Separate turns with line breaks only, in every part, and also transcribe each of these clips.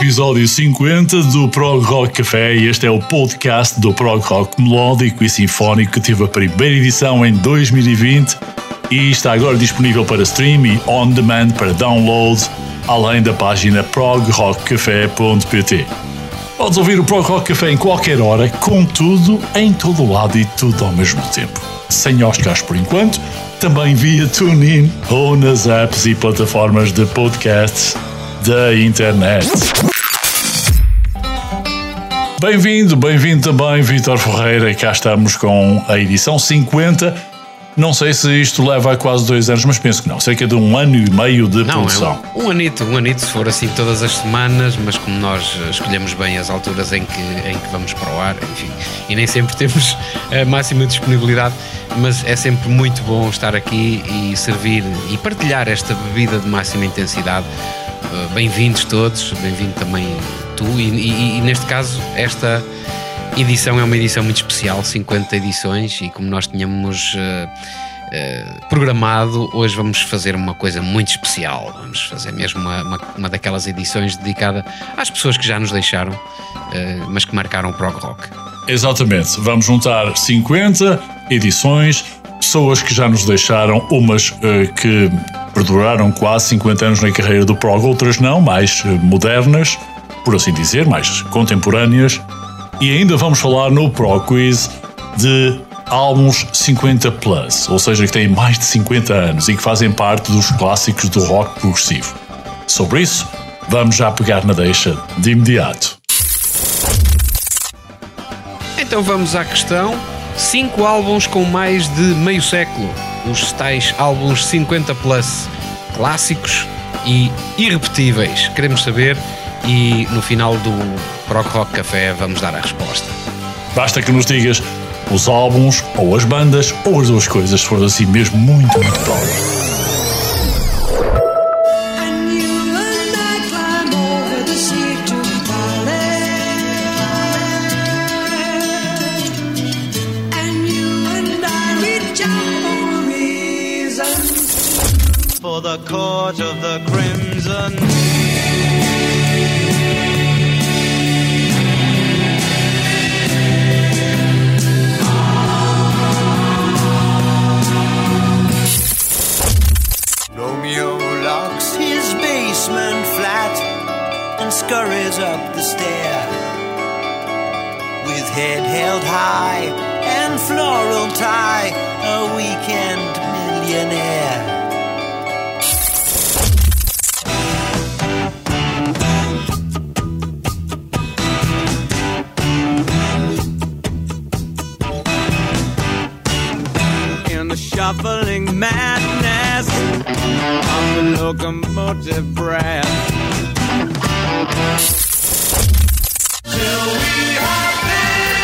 Episódio 50 do Prog Rock Café e este é o podcast do Prog Rock melódico e sinfónico que teve a primeira edição em 2020 e está agora disponível para stream e on demand para download, além da página progrockcafé.pt. Podes ouvir o Prog Rock Café em qualquer hora, com tudo, em todo lado e tudo ao mesmo tempo. Sem Oscars por enquanto, também via TuneIn ou nas apps e plataformas de podcasts da internet. Bem-vindo, bem-vindo também, Vitor Ferreira. Cá estamos com a edição 50. Não sei se isto leva a quase dois anos, mas penso que não. Cerca de um ano e meio de
Não,
produção.
é um, um anito, um anito se for assim todas as semanas, mas como nós escolhemos bem as alturas em que, em que vamos para o ar, enfim, e nem sempre temos a máxima disponibilidade, mas é sempre muito bom estar aqui e servir e partilhar esta bebida de máxima intensidade. Eh, Bem-vindos todos, bem-vindo também tu, e, e- e neste caso, esta edição é uma edição muito especial 50 edições, e como nós tínhamos. eh, programado, hoje vamos fazer uma coisa muito especial. Vamos fazer mesmo uma, uma, uma daquelas edições dedicada às pessoas que já nos deixaram, eh, mas que marcaram o prog rock.
Exatamente. Vamos juntar 50 edições, pessoas que já nos deixaram, umas eh, que perduraram quase 50 anos na carreira do prog, outras não, mais eh, modernas, por assim dizer, mais contemporâneas. E ainda vamos falar no Pro Quiz de álbuns 50 plus, ou seja, que têm mais de 50 anos e que fazem parte dos clássicos do rock progressivo. Sobre isso, vamos já pegar na deixa de imediato.
Então vamos à questão: cinco álbuns com mais de meio século, os tais álbuns 50 plus, clássicos e irrepetíveis. Queremos saber e no final do Prog Rock Café vamos dar a resposta.
Basta que nos digas os álbuns, ou as bandas, ou as duas coisas, se for assim mesmo muito, muito prova.
Of the crimson. Locomotive breath. Till we have built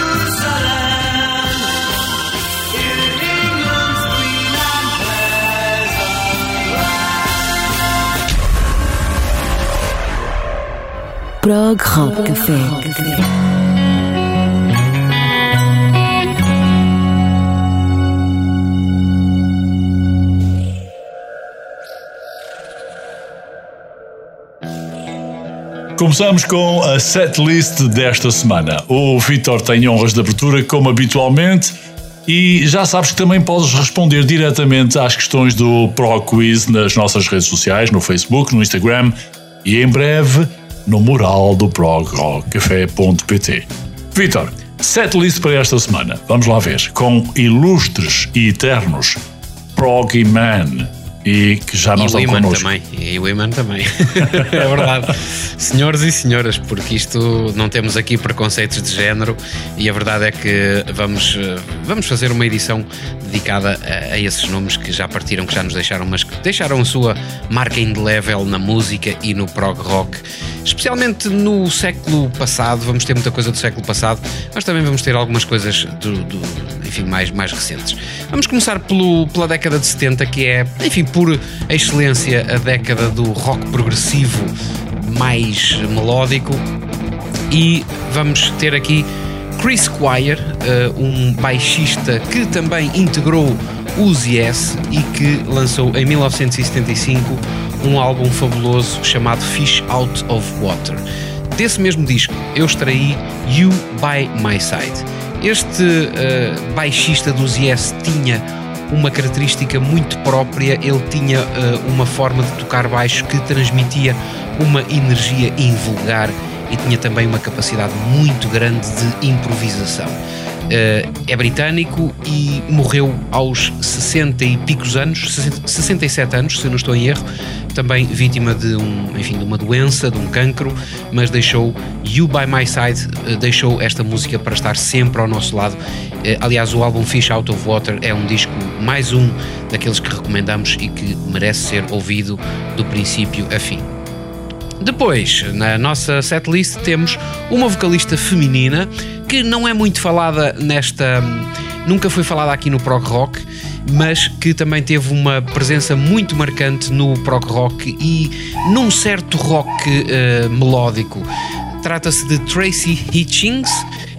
Jerusalem in England's green and pleasant
Prog Rock Café.
Começamos com a setlist desta semana. O Vitor tem honras de abertura, como habitualmente, e já sabes que também podes responder diretamente às questões do Pro Quiz nas nossas redes sociais, no Facebook, no Instagram e em breve no mural do progrocafé.pt. Vitor, setlist para esta semana. Vamos lá ver. Com ilustres e eternos Proggy Man e que já não
E
estão connosco.
também. E o Iman também. é verdade. Senhores e senhoras, porque isto não temos aqui preconceitos de género e a verdade é que vamos, eh, vamos fazer uma edição dedicada a, a esses nomes que já partiram, que já nos deixaram, mas que deixaram a sua marca indelével na música e no prog rock. Especialmente no século passado, vamos ter muita coisa do século passado, mas também vamos ter algumas coisas do, do- enfim, mais, mais recentes. Vamos começar pelo, pela década de 70, que é, enfim, por excelência, a década do rock progressivo mais melódico. E vamos ter aqui Chris Squire, eh, um baixista que também integrou os Yes e que lançou em 1975 um álbum fabuloso chamado Fish Out of Water. Desse mesmo disco eu extraí You By My Side. Este eh, baixista dos Yes tinha uma característica muito própria, ele tinha eh, uma forma de tocar baixo que transmitia uma energia invulgar e tinha também uma capacidade muito grande de improvisação. Eh, é britânico e morreu aos 60 e picos anos, 60 67 anos, se não estou em erro, também vítima de, um, enfim, de uma doença, de um cancro, mas deixou You By My Side, eh, deixou esta música para estar sempre ao nosso lado. Eh, aliás, o álbum Fish Out of Water é um disco, mais um daqueles que recomendamos e que merece ser ouvido do princípio a fim. Depois, na nossa setlist, temos uma vocalista feminina que não é muito falada nesta. Nunca foi falada aqui no prog rock, mas que também teve uma presença muito marcante no prog rock e num certo rock eh, melódico. Trata-se de Tracy Hitchings,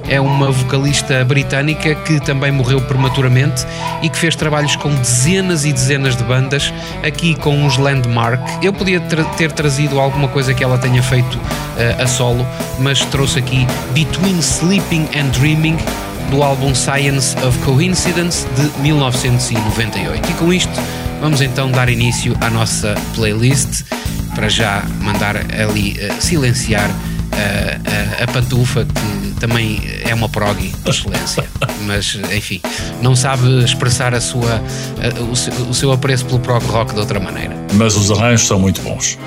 é uma vocalista britânica que também morreu prematuramente e que fez trabalhos com dezenas e dezenas de bandas, aqui com os Landmark. Eu podia tra- ter trazido alguma coisa que ela tenha feito eh, a solo, mas trouxe aqui Between Sleeping and Dreaming, do álbum Science of Coincidence de 1998. E com isto, vamos então dar início à nossa playlist para já mandar ali eh, silenciar eh, a, a pantufa que também é uma prog de excelência. Mas enfim não sabe expressar a sua, a- o, seu, o seu apreço pelo prog rock de outra maneira.
Mas os arranjos são muito bons.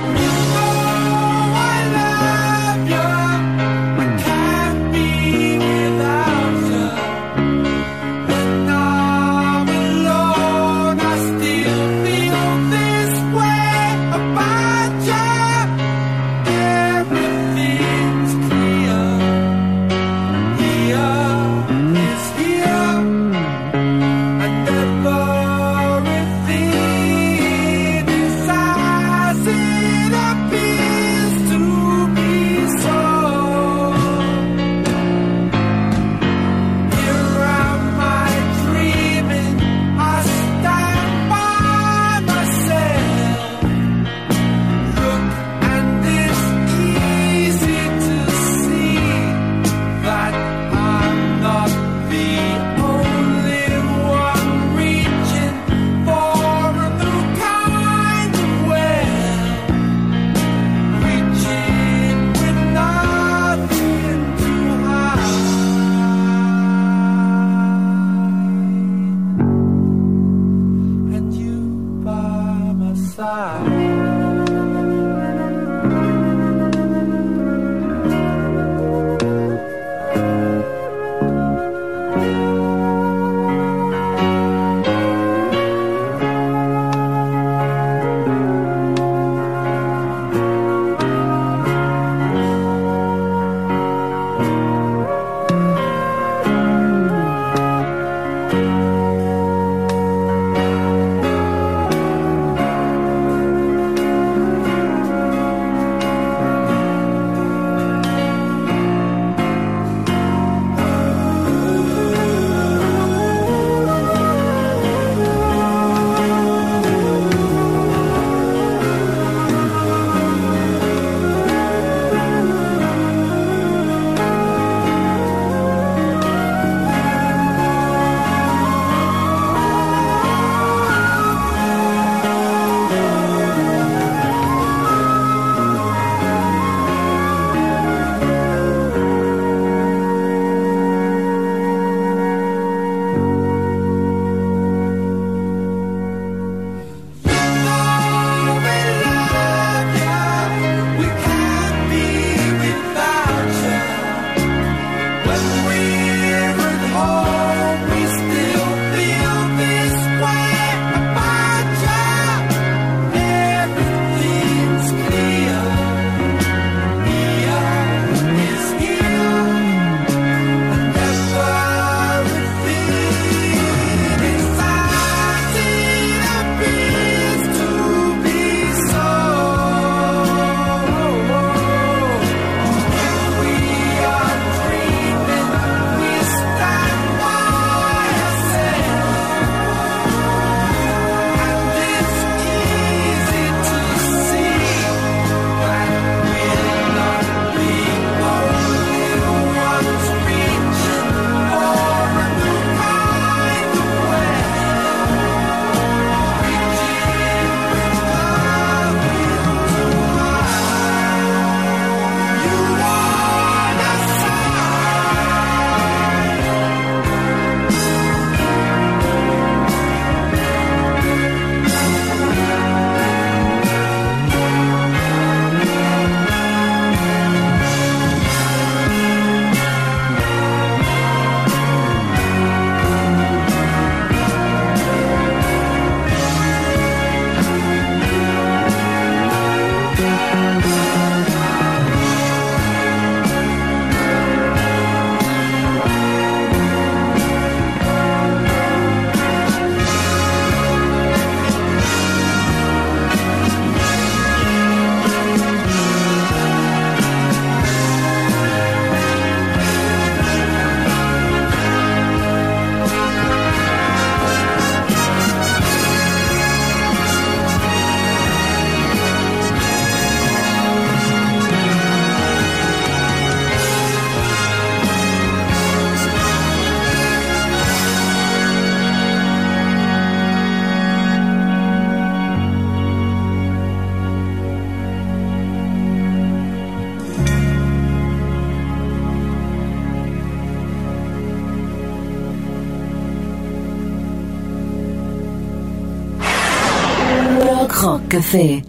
Café.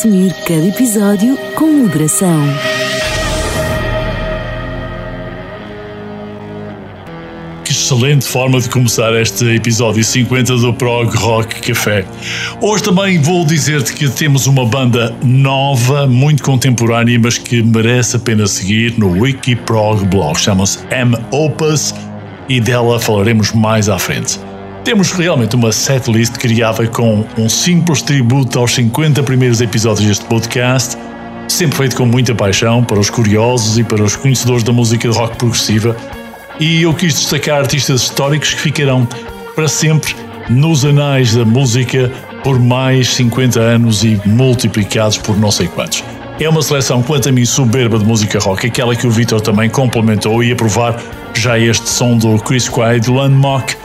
consumir cada episódio com moderação.
Que excelente forma de começar este episódio 50 do Prog Rock Café. Hoje também vou dizer-te que temos uma banda nova, muito contemporânea, mas que merece a pena seguir no Wiki Prog blog. Chama-se M Opus e dela falaremos mais à frente. Temos realmente uma setlist criada com um simples tributo aos 50 primeiros episódios deste podcast, sempre feito com muita paixão para os curiosos e para os conhecedores da música de rock progressiva, e eu quis destacar artistas históricos que ficarão para sempre nos anais da música por mais 50 anos e multiplicados por não sei quantos. É uma seleção, quanto a mim, soberba de música rock, aquela que o Vitor também complementou e a provar já este som do Chris Quaid Landmark.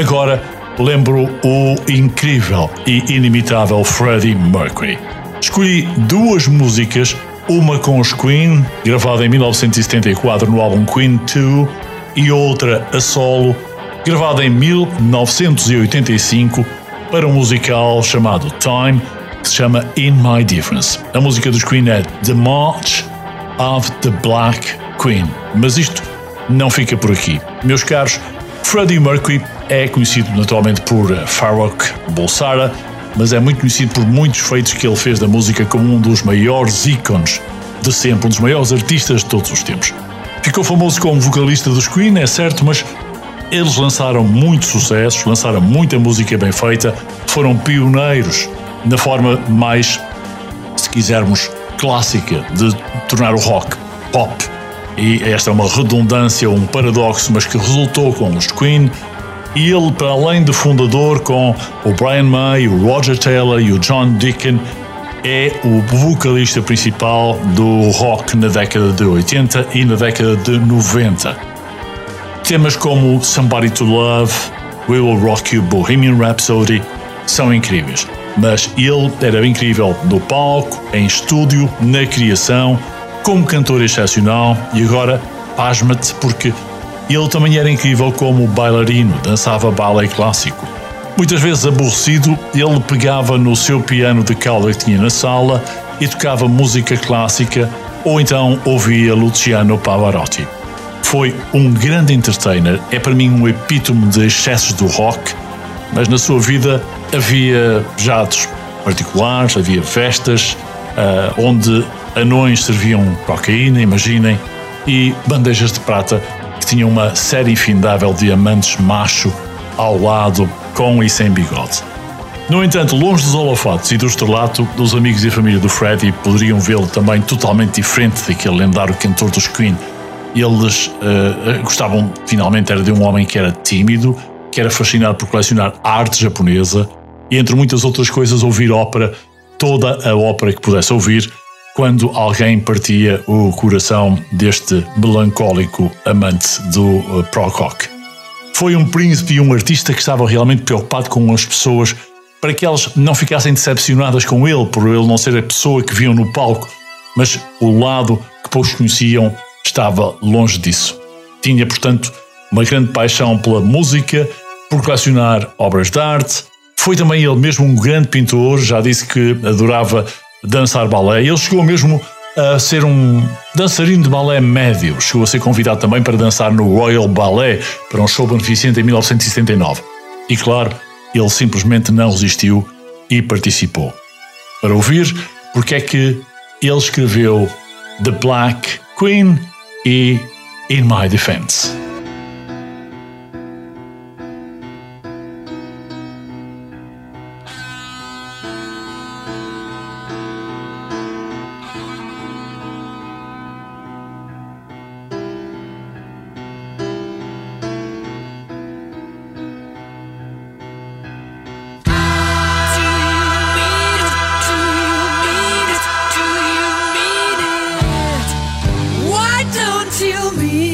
Agora lembro o incrível e inimitável Freddie Mercury. Escolhi duas músicas, uma com os Queen, gravada em 1974 no álbum Queen 2, e outra a solo, gravada em 1985 para um musical chamado Time, que se chama In My Difference. A música dos Queen é The March of the Black Queen. Mas isto não fica por aqui. Meus caros, Freddie Mercury é conhecido naturalmente por Farrokh Bulsara, mas é muito conhecido por muitos feitos que ele fez da música como um dos maiores ícones de sempre, um dos maiores artistas de todos os tempos. Ficou famoso como vocalista dos Queen, é certo, mas eles lançaram muitos sucessos, lançaram muita música bem feita, foram pioneiros na forma mais, se quisermos, clássica de tornar o rock pop. E esta é uma redundância, um paradoxo, mas que resultou com os Queen. E ele, para além de fundador, com o Brian May, o Roger Taylor e o John Deacon, é o vocalista principal do rock na década de 80 e na década de 90. Temas como Somebody to Love, We Will Rock You, Bohemian Rhapsody são incríveis. Mas ele era incrível no palco, em estúdio, na criação, como cantor excepcional e agora, pasma-te, porque ele também era incrível como bailarino, dançava ballet clássico. Muitas vezes aborrecido, ele pegava no seu piano de cauda que tinha na sala e tocava música clássica ou então ouvia Luciano Pavarotti. Foi um grande entertainer, é para mim um epítome de excessos do rock, mas na sua vida havia jatos particulares, havia festas uh, onde anões serviam cocaína, imaginem, e bandejas de prata que tinham uma série infindável de amantes macho ao lado, com e sem bigode. No entanto, longe dos holofotes e do estrelato, os amigos e família do Freddie poderiam vê-lo também totalmente diferente daquele lendário cantor dos Queen. Eles uh, gostavam, finalmente, era de um homem que era tímido, que era fascinado por colecionar arte japonesa e, entre muitas outras coisas, ouvir ópera, toda a ópera que pudesse ouvir, quando alguém partia o coração deste melancólico amante do prog rock. Foi um príncipe e um artista que estava realmente preocupado com as pessoas para que elas não ficassem decepcionadas com ele, por ele não ser a pessoa que viam no palco, mas o lado que poucos conheciam estava longe disso. Tinha, portanto, uma grande paixão pela música, por colecionar obras de arte. Foi também ele mesmo um grande pintor, já disse que adorava dançar balé. Ele chegou mesmo a ser um dançarino de balé médio. Chegou a ser convidado também para dançar no Royal Ballet para um show beneficente em 1979. E claro, ele simplesmente não resistiu e participou. Para ouvir porque é que ele escreveu The Black Queen e In My Defense.
You mean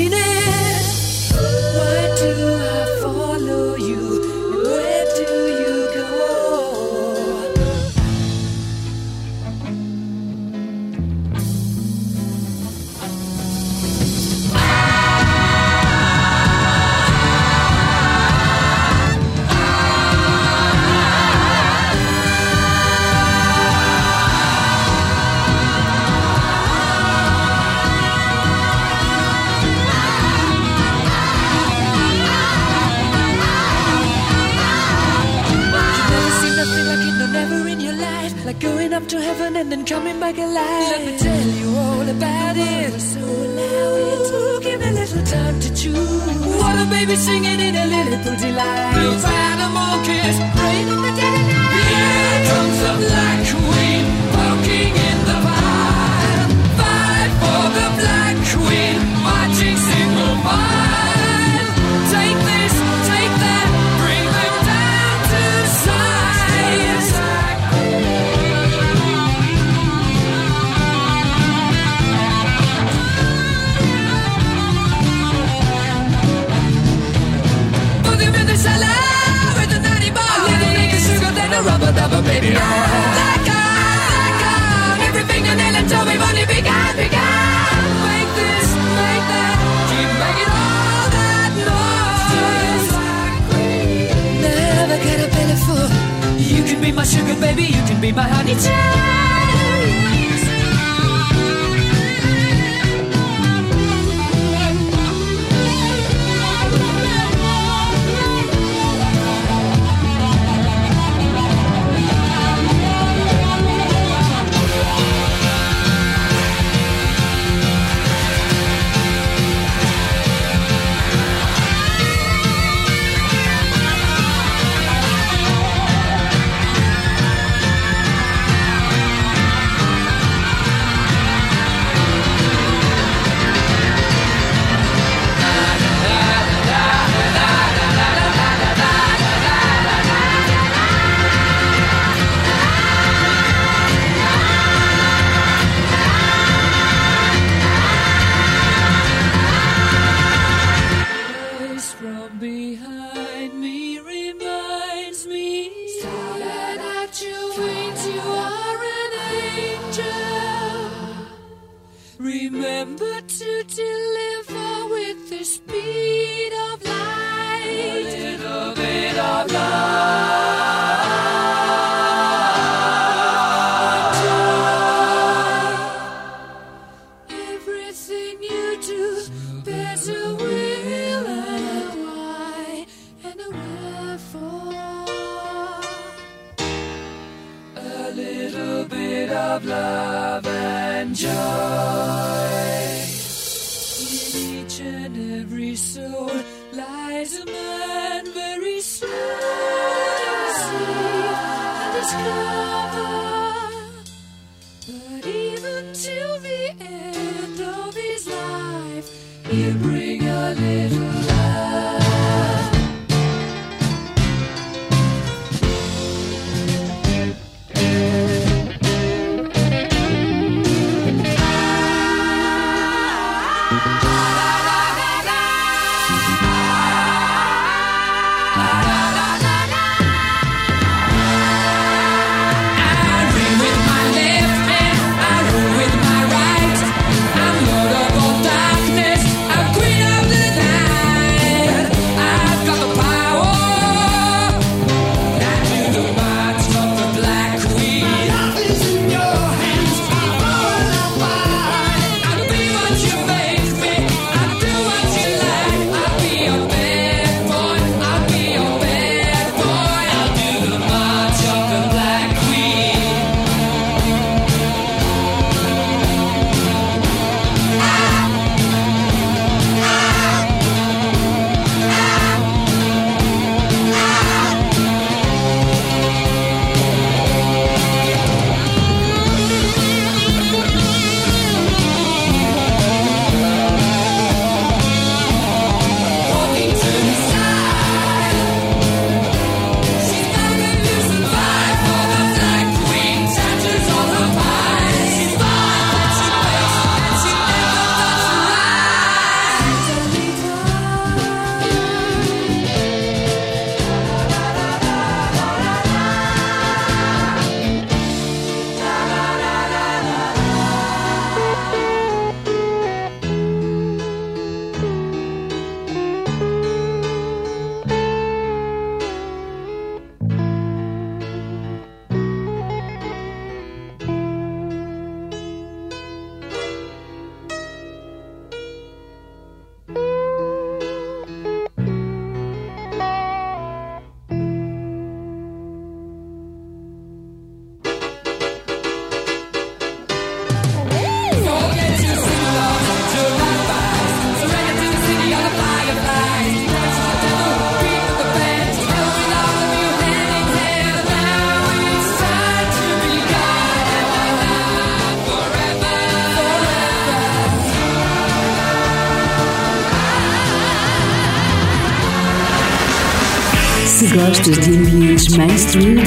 mainstream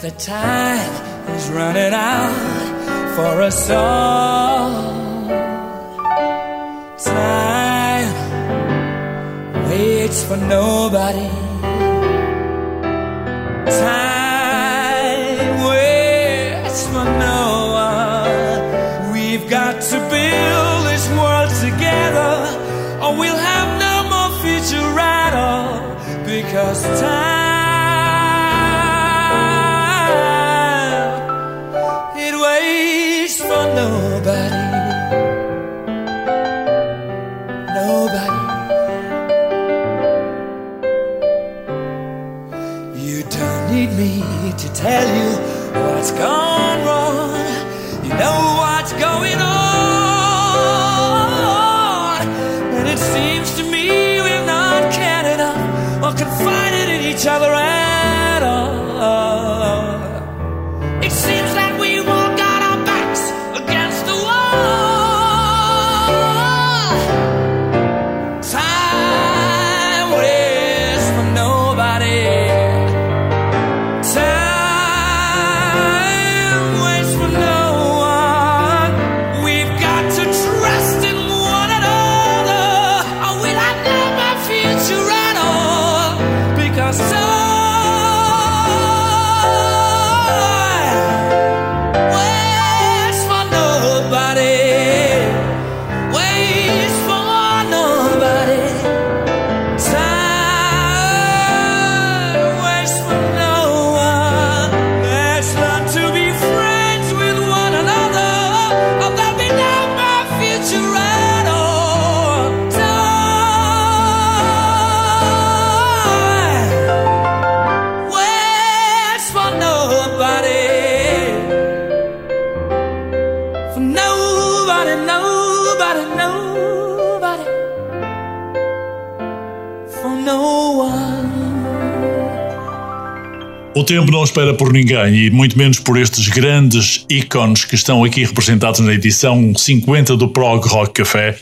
The time is running out for us all. Time waits for nobody. Time waits for no one. We've got to build this world together, or we'll have no more future at all. Because time tell you what's gone
não espera por ninguém e muito menos por estes grandes ícones que estão aqui representados na edição 50 do Prog Rock Café.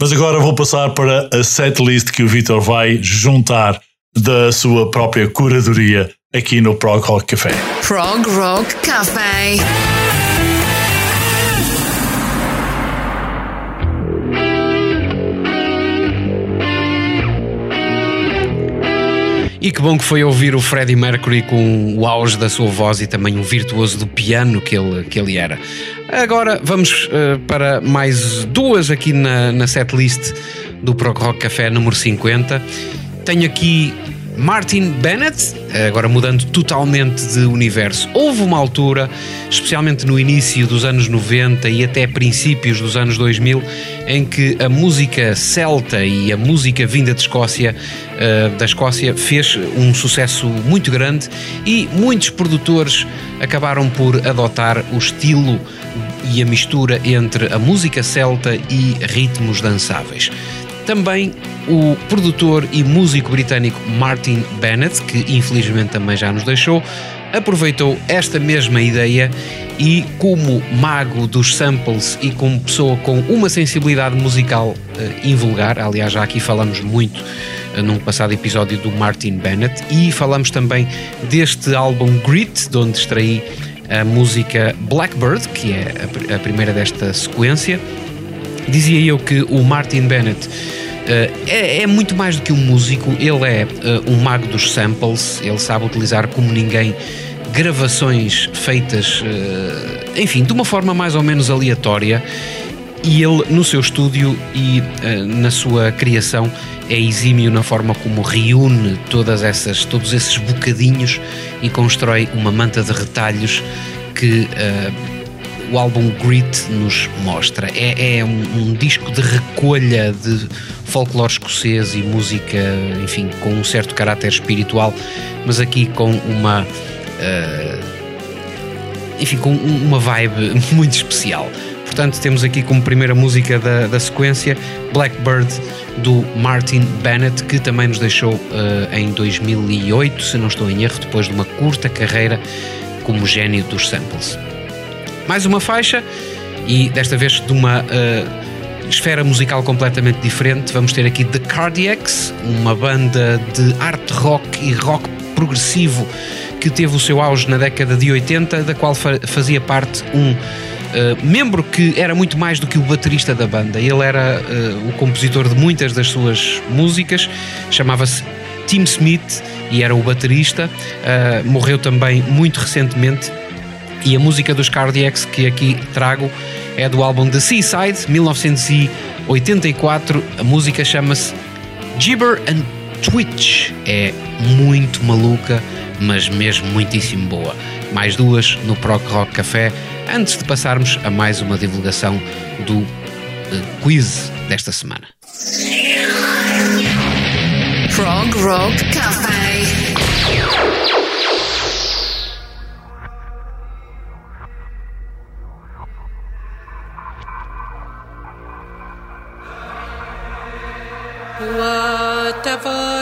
Mas agora vou passar para a setlist que o Vitor vai juntar da sua própria curadoria aqui no Prog Rock Café.
Prog Rock Cafe.
E que bom que foi ouvir o Freddie Mercury com o auge da sua voz e também um virtuoso do piano que ele, que ele era. Agora vamos eh, para mais duas aqui na, na setlist do Prog Rock Café número 50. Tenho aqui Martin Bennett, agora mudando totalmente de universo. Houve uma altura, especialmente no início dos anos 90 e até princípios dos anos 2000, em que a música celta e a música vinda de Escócia, eh, da Escócia, fez um sucesso muito grande e muitos produtores acabaram por adotar o estilo e a mistura entre a música celta e ritmos dançáveis. Também o produtor e músico britânico Martin Bennett, que infelizmente também já nos deixou, aproveitou esta mesma ideia e, como mago dos samples e como pessoa com uma sensibilidade musical eh, invulgar, aliás, já aqui falamos muito eh, num passado episódio do Martin Bennett e falamos também deste álbum Grit, de onde extraí a música Blackbird, que é a, pr- a primeira desta sequência. Dizia eu que o Martin Bennett Eh, é, é muito mais do que um músico, ele é eh, um mago dos samples, ele sabe utilizar como ninguém gravações feitas, eh, enfim, de uma forma mais ou menos aleatória. E ele, no seu estúdio e na sua criação, é exímio na forma como reúne todas essas, todos esses bocadinhos e constrói uma manta de retalhos que o álbum Grit nos mostra. É, é um, um disco de recolha de folclore escocês e música, enfim, com um certo caráter espiritual, mas aqui com uma. eh, enfim, com um- uma vibe muito especial. Portanto, temos aqui como primeira música da, da sequência Blackbird do Martin Bennett, que também nos deixou eh, em 2008, se não estou em erro, depois de uma curta carreira como gênio dos samples. Mais uma faixa e desta vez de uma eh, esfera musical completamente diferente. Vamos ter aqui The Cardiacs, uma banda de art rock e rock progressivo que teve o seu auge na década de 80, da qual fa- fazia parte um eh, membro que era muito mais do que o baterista da banda. Ele era eh, o compositor de muitas das suas músicas, chamava-se Tim Smith e era o baterista. Morreu também muito recentemente e a música dos Cardiacs que aqui trago é do álbum The Seaside, 1984. A música chama-se Gibber and Twitch. É muito maluca, mas mesmo muitíssimo boa. Mais duas no Proc Rock Café, antes de passarmos a mais uma divulgação do eh, quiz desta semana.
Prog Rock Cafe.
whatever.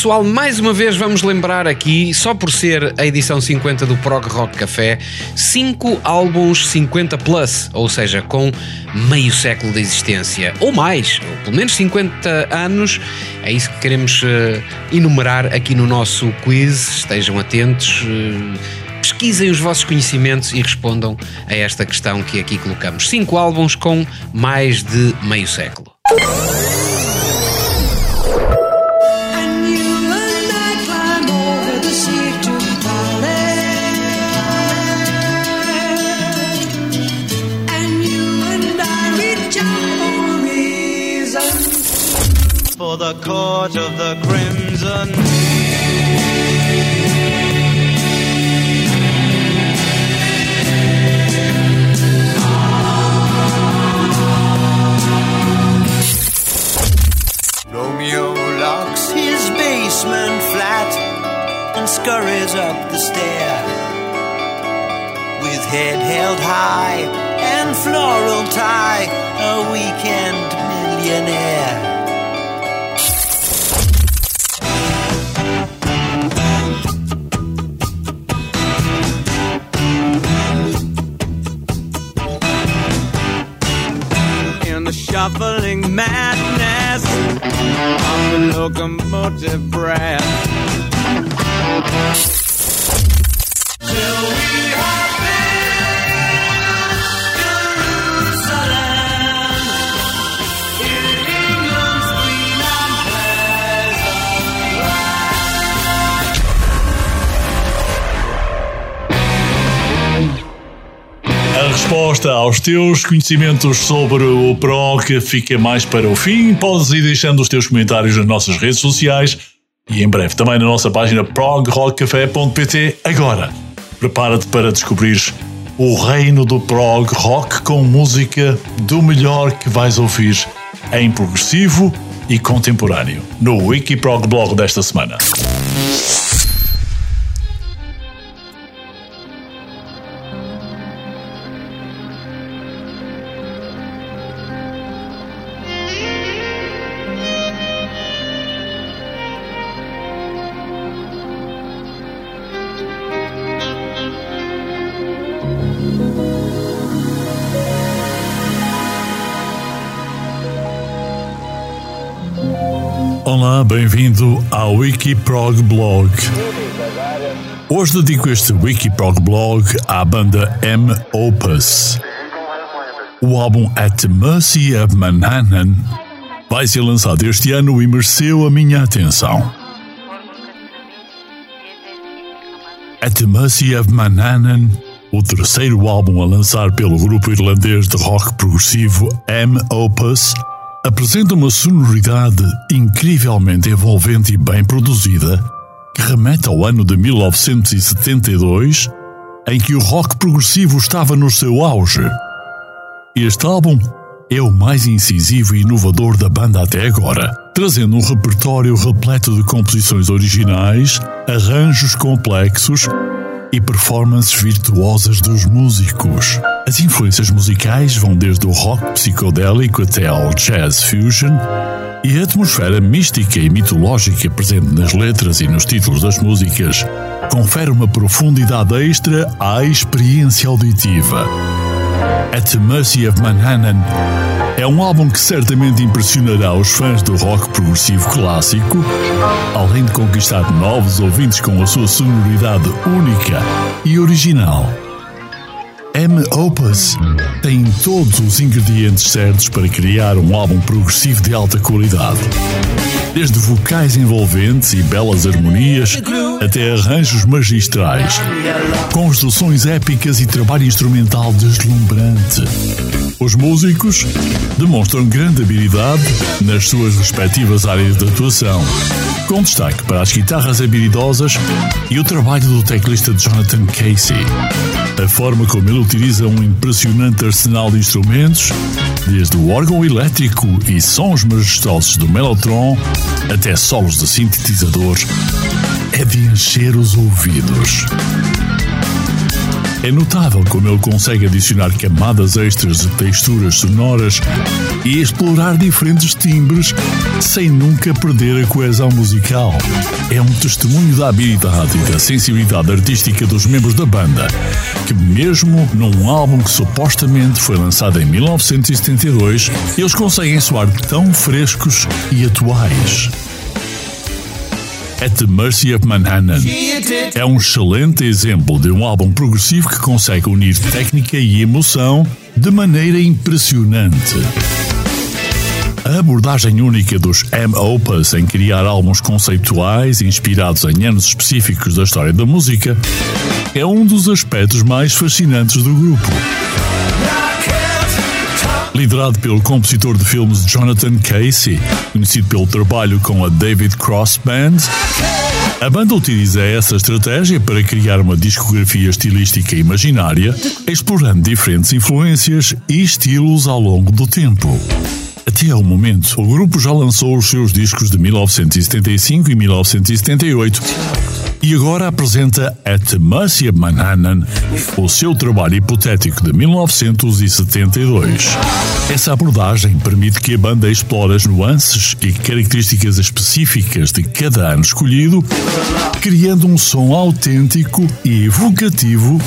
Pessoal, mais uma vez vamos lembrar aqui, só por ser a edição 50 do Prog Rock Café, 5 álbuns 50 plus, ou seja, com meio século de existência, ou mais, ou pelo menos 50 anos, é isso que queremos eh, enumerar aqui no nosso quiz, estejam atentos. eh, Pesquisem os vossos conhecimentos e respondam a esta questão que aqui colocamos. Cinco álbuns com mais de meio século.
The
court of the crimson. Romeo locks his basement flat and scurries up the stair. With head held high and floral tie, a weekend millionaire. Shuffling madness of the locomotive breath.
Aos teus conhecimentos sobre o PROC fica mais para o fim. Podes ir deixando os teus comentários nas nossas redes sociais e em breve também na nossa página progrockcafé.pt. Agora, prepara-te para descobrir o reino do prog rock com música do melhor que vais ouvir em progressivo e contemporâneo no Wikiprog Blog desta semana. Olá, bem-vindo ao Wikiprog Blog. Hoje dedico este Wikiprog Blog à banda M Opus. O álbum At Mercy of Manhattan vai ser lançado este ano e mereceu a minha atenção. At Mercy of Manhattan, o terceiro álbum a lançar pelo grupo irlandês de rock progressivo M Opus, apresenta uma sonoridade incrivelmente envolvente e bem produzida que remete ao ano de 1972, em que o rock progressivo estava no seu auge. Este álbum é o mais incisivo e inovador da banda até agora, trazendo um repertório repleto de composições originais, arranjos complexos e performances virtuosas dos músicos. As influências musicais vão desde o rock psicodélico até ao jazz fusion, e a atmosfera mística e mitológica presente nas letras e nos títulos das músicas confere uma profundidade extra à experiência auditiva. At the Mercy of Manhattan é um álbum que certamente impressionará os fãs do rock progressivo clássico, além de conquistar novos ouvintes com a sua sonoridade única e original. M Opus tem todos os ingredientes certos para criar um álbum progressivo de alta qualidade. Desde vocais envolventes e belas harmonias até arranjos magistrais, construções épicas e trabalho instrumental deslumbrante. Os músicos demonstram grande habilidade nas suas respectivas áreas de atuação, com destaque para as guitarras habilidosas e o trabalho do teclista Jonathan Casey. A forma como ele utiliza um impressionante arsenal de instrumentos, desde o órgão elétrico e sons majestosos do Mellotron até solos de sintetizadores, é de encher os ouvidos. É notável como ele consegue adicionar camadas extras de texturas sonoras e explorar diferentes timbres sem nunca perder a coesão musical. É um testemunho da habilidade e da sensibilidade artística dos membros da banda, que mesmo num álbum que supostamente foi lançado em 1972, eles conseguem soar tão frescos e atuais. At the Mercy of Manhattan é um excelente exemplo de um álbum progressivo que consegue unir técnica e emoção de maneira impressionante. A abordagem única dos M-Opus em criar álbuns conceituais inspirados em anos específicos da história da música é um dos aspectos mais fascinantes do grupo. Liderado pelo compositor de filmes Jonathan Casey, conhecido pelo trabalho com a David Cross Band, a banda utiliza essa estratégia para criar uma discografia estilística imaginária, explorando diferentes influências e estilos ao longo do tempo. Até ao momento, o grupo já lançou os seus discos de 1975 e 1978 e agora apresenta At the Mercy of Manhattan, o seu trabalho hipotético de 1972. Essa abordagem permite que a banda explore as nuances e características específicas de cada ano escolhido, criando um som autêntico e evocativo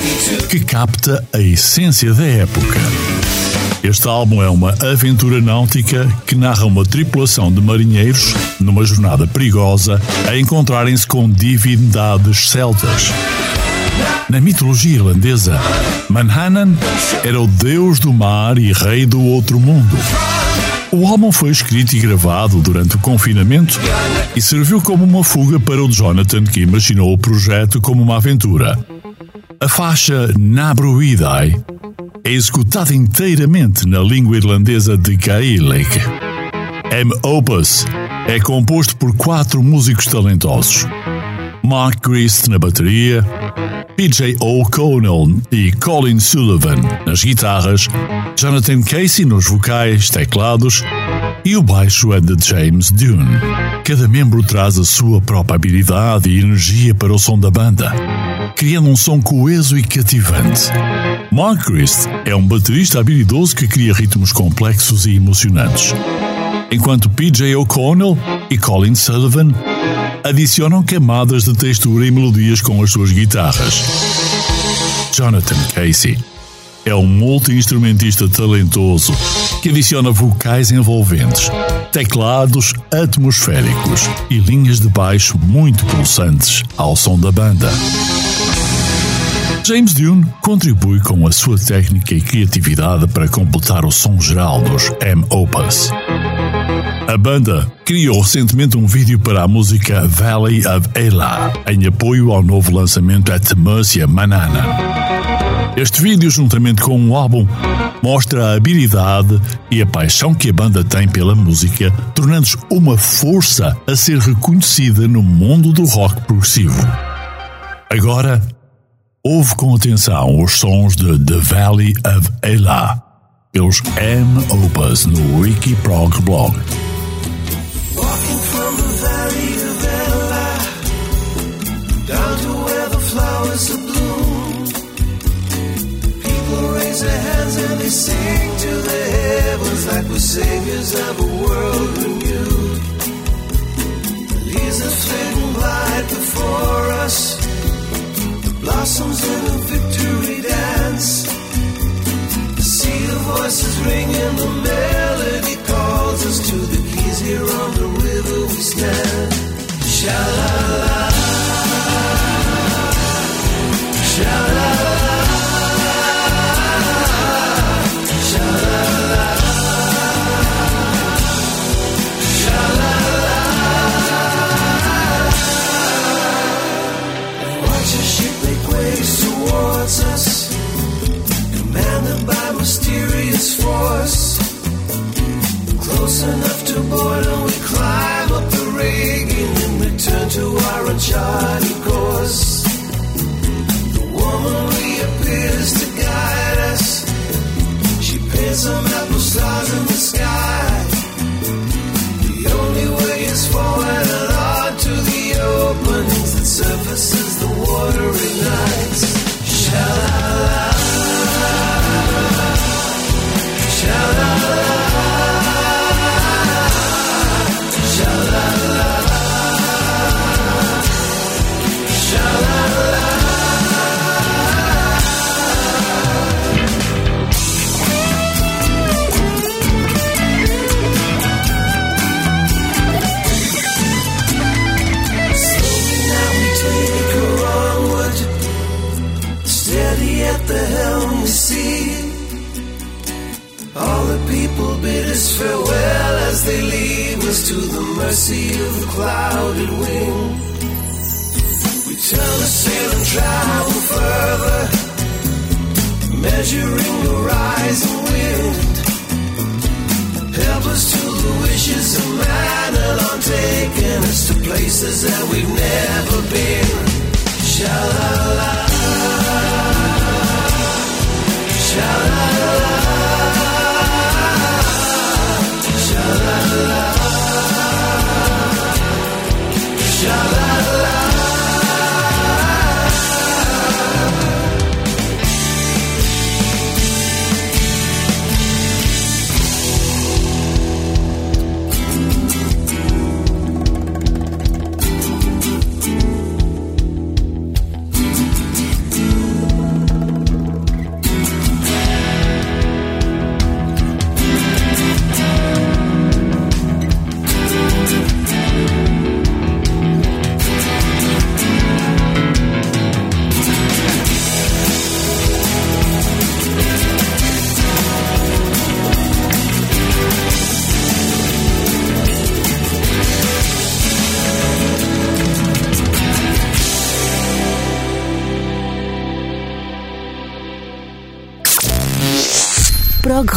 que capta a essência da época. Este álbum é uma aventura náutica que narra uma tripulação de marinheiros numa jornada perigosa a encontrarem-se com divindades celtas. Na mitologia irlandesa, Manhattan era o deus do mar e rei do outro mundo. O álbum foi escrito e gravado durante o confinamento e serviu como uma fuga para o Jonathan que imaginou o projeto como uma aventura. A faixa Nabruidai é executada inteiramente na língua irlandesa de Gaelic. M. Opus é composto por quatro músicos talentosos. Mark Grist na bateria, PJ O'Connell e Colin Sullivan nas guitarras, Jonathan Casey nos vocais, teclados e o baixo é de James Dune. Cada membro traz a sua própria habilidade e energia para o som da banda, criando um som coeso e cativante. Mark Grist é um baterista habilidoso que cria ritmos complexos e emocionantes, enquanto PJ O'Connell e Colin Sullivan adicionam camadas de textura e melodias com as suas guitarras. Jonathan Casey é um multi-instrumentista talentoso que adiciona vocais envolventes, teclados atmosféricos e linhas de baixo muito pulsantes ao som da banda. James Dune contribui com a sua técnica e criatividade para completar o som geral dos M-Opus. A banda criou recentemente um vídeo para a música Valley of Ela, em apoio ao novo lançamento At Mercia Manana. Este vídeo, juntamente com um álbum, mostra a habilidade e a paixão que a banda tem pela música, tornando-se uma força a ser reconhecida no mundo do rock progressivo. Agora, ouve com atenção os sons de The Valley of Ela, pelos M Opus no Wikiprog Blog.
Down to where the flowers are raise their hands and they sing to the heavens like we're saviors of a world renewed. The leaves are fading light before us. The blossoms in a victory dance. The sea of voices ringing, the melody calls us to the keys here on the river we stand. Sha la la, sha course. Close enough to boredom, we climb up the rigging and return to our uncharted. Places that we've never been. Sha la la,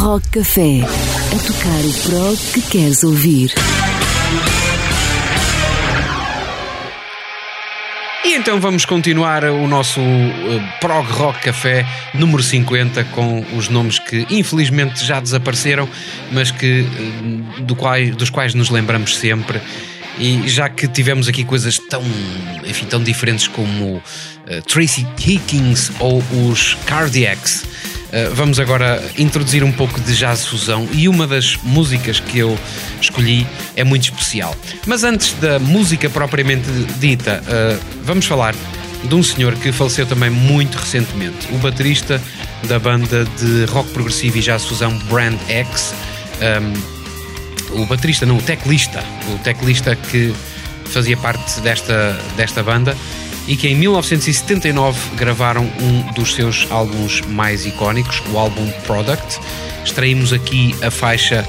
Rock Café. A tocar o prog que queres ouvir.
E então vamos continuar o nosso eh, Prog Rock Café número 50 com os nomes que infelizmente já desapareceram, mas que, eh, do quais, dos quais nos lembramos sempre. E já que tivemos aqui coisas tão, enfim, tão diferentes como eh, Tracy Hickings ou os Cardiacs, eh, vamos agora introduzir um pouco de jazz fusão e uma das músicas que eu escolhi é muito especial. Mas antes da música propriamente dita, eh, vamos falar de um senhor que faleceu também muito recentemente, o baterista da banda de rock progressivo e jazz fusão Brand X. Um, o baterista, não, o teclista, o teclista que fazia parte desta, desta banda e que em 1979 gravaram um dos seus álbuns mais icónicos, o álbum Product. Extraímos aqui a faixa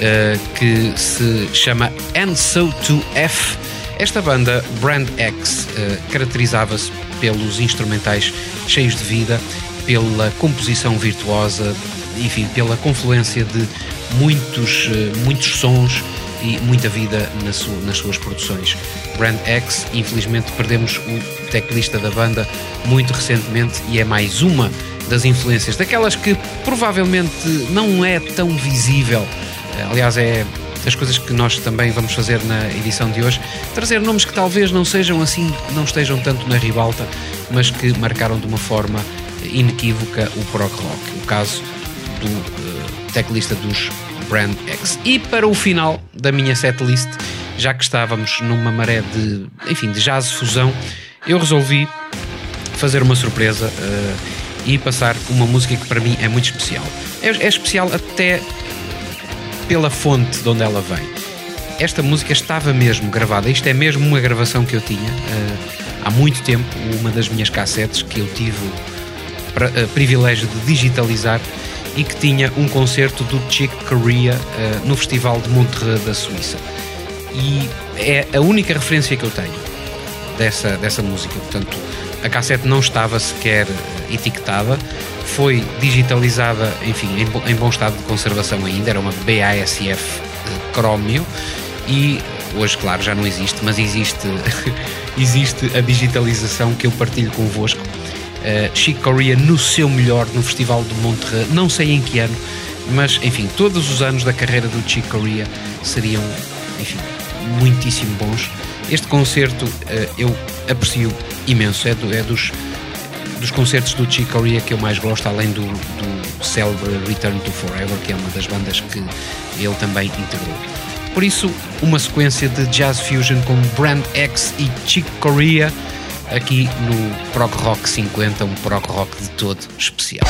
eh, que se chama And So To F. Esta banda, Brand X, eh, caracterizava-se pelos instrumentais cheios de vida, pela composição virtuosa, enfim, pela confluência de muitos, eh, muitos sons e muita vida nas suas produções. Brand X, infelizmente perdemos o teclista da banda muito recentemente e é mais uma das influências, daquelas que provavelmente não é tão visível. Eh, Aliás, é das coisas que nós também vamos fazer na edição de hoje, trazer nomes que talvez não sejam assim, não estejam tanto na ribalta, mas que marcaram de uma forma inequívoca o prog rock. O caso do eh, teclista dos Brand X. E para o final da minha setlist, já que estávamos numa maré de, enfim, de jazz fusão, eu resolvi fazer uma surpresa eh, e passar uma música que para mim é muito especial. É, é especial até pela fonte de onde ela vem. Esta música estava mesmo gravada, isto é mesmo uma gravação que eu tinha eh, há muito tempo, uma das minhas cassetes que eu tive pra- eh, privilégio de digitalizar e que tinha um concerto do Chick Corea eh, no Festival de Montreux da Suíça. E é a única referência que eu tenho dessa, dessa música. Portanto, a cassete não estava sequer eh, etiquetada, foi digitalizada, enfim, em, em bom estado de conservação ainda, era uma BASF eh, Chromio e hoje, claro, já não existe, mas existe, existe a digitalização que eu partilho convosco. Uh, Chic Corea no seu melhor no Festival de Montreux, não sei em que ano, mas enfim, todos os anos da carreira do Chic Corea seriam, enfim, muitíssimo bons. Este concerto uh, eu aprecio imenso, é, do- é dos, dos concertos do Chic Corea que eu mais gosto, além do, do célebre Return to Forever, que é uma das bandas que ele também integrou. Por isso, uma sequência de jazz fusion com Brand X e Chick Corea aqui no Prog Rock 50, um prog rock de todo especial.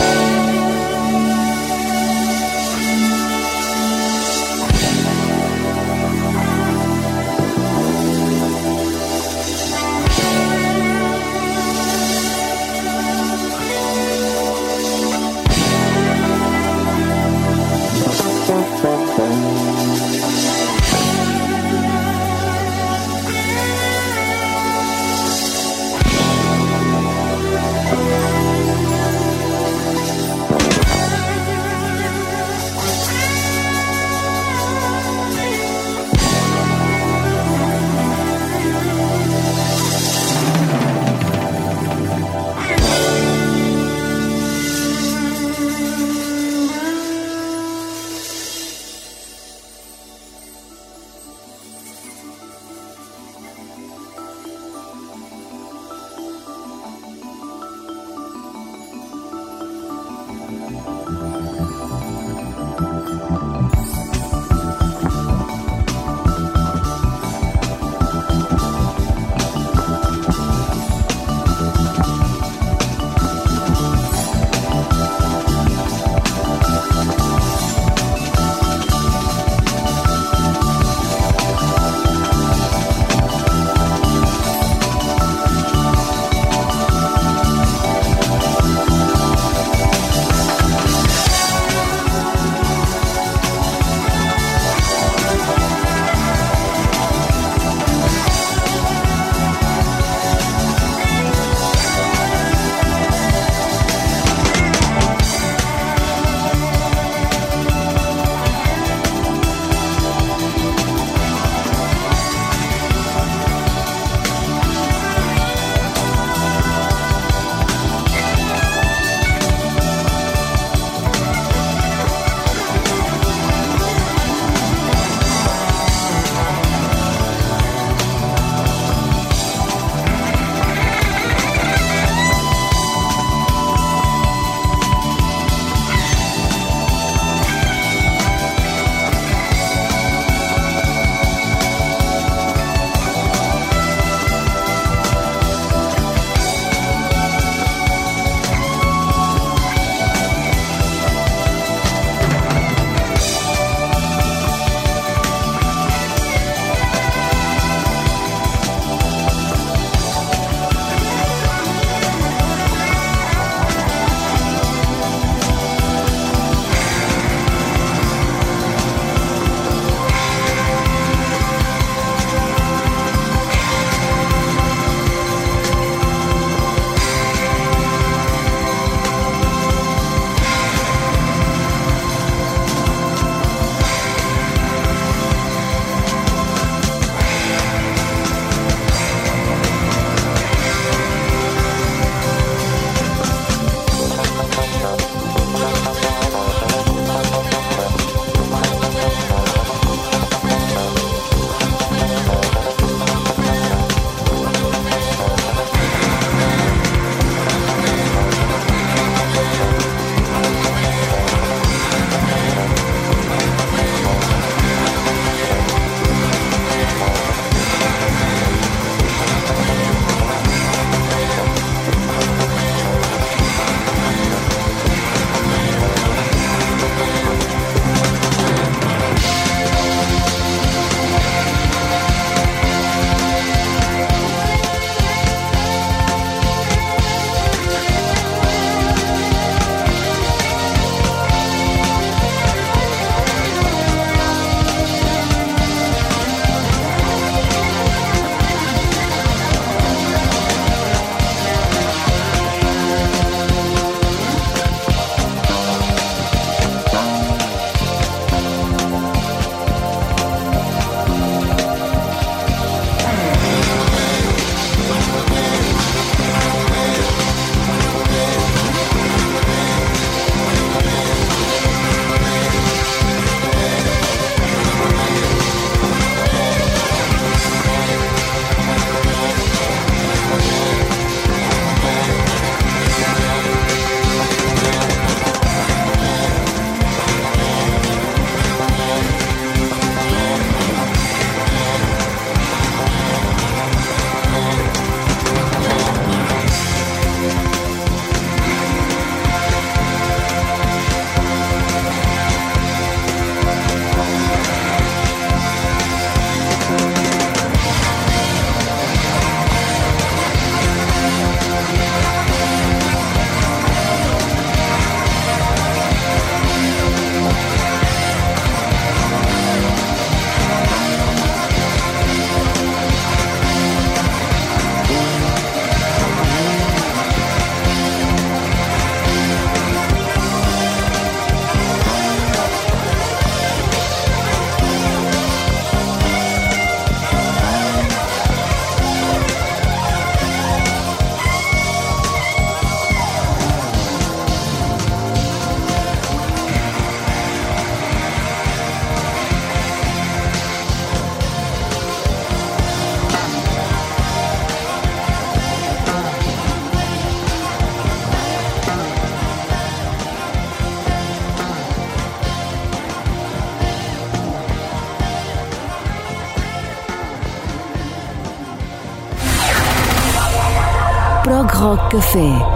Café.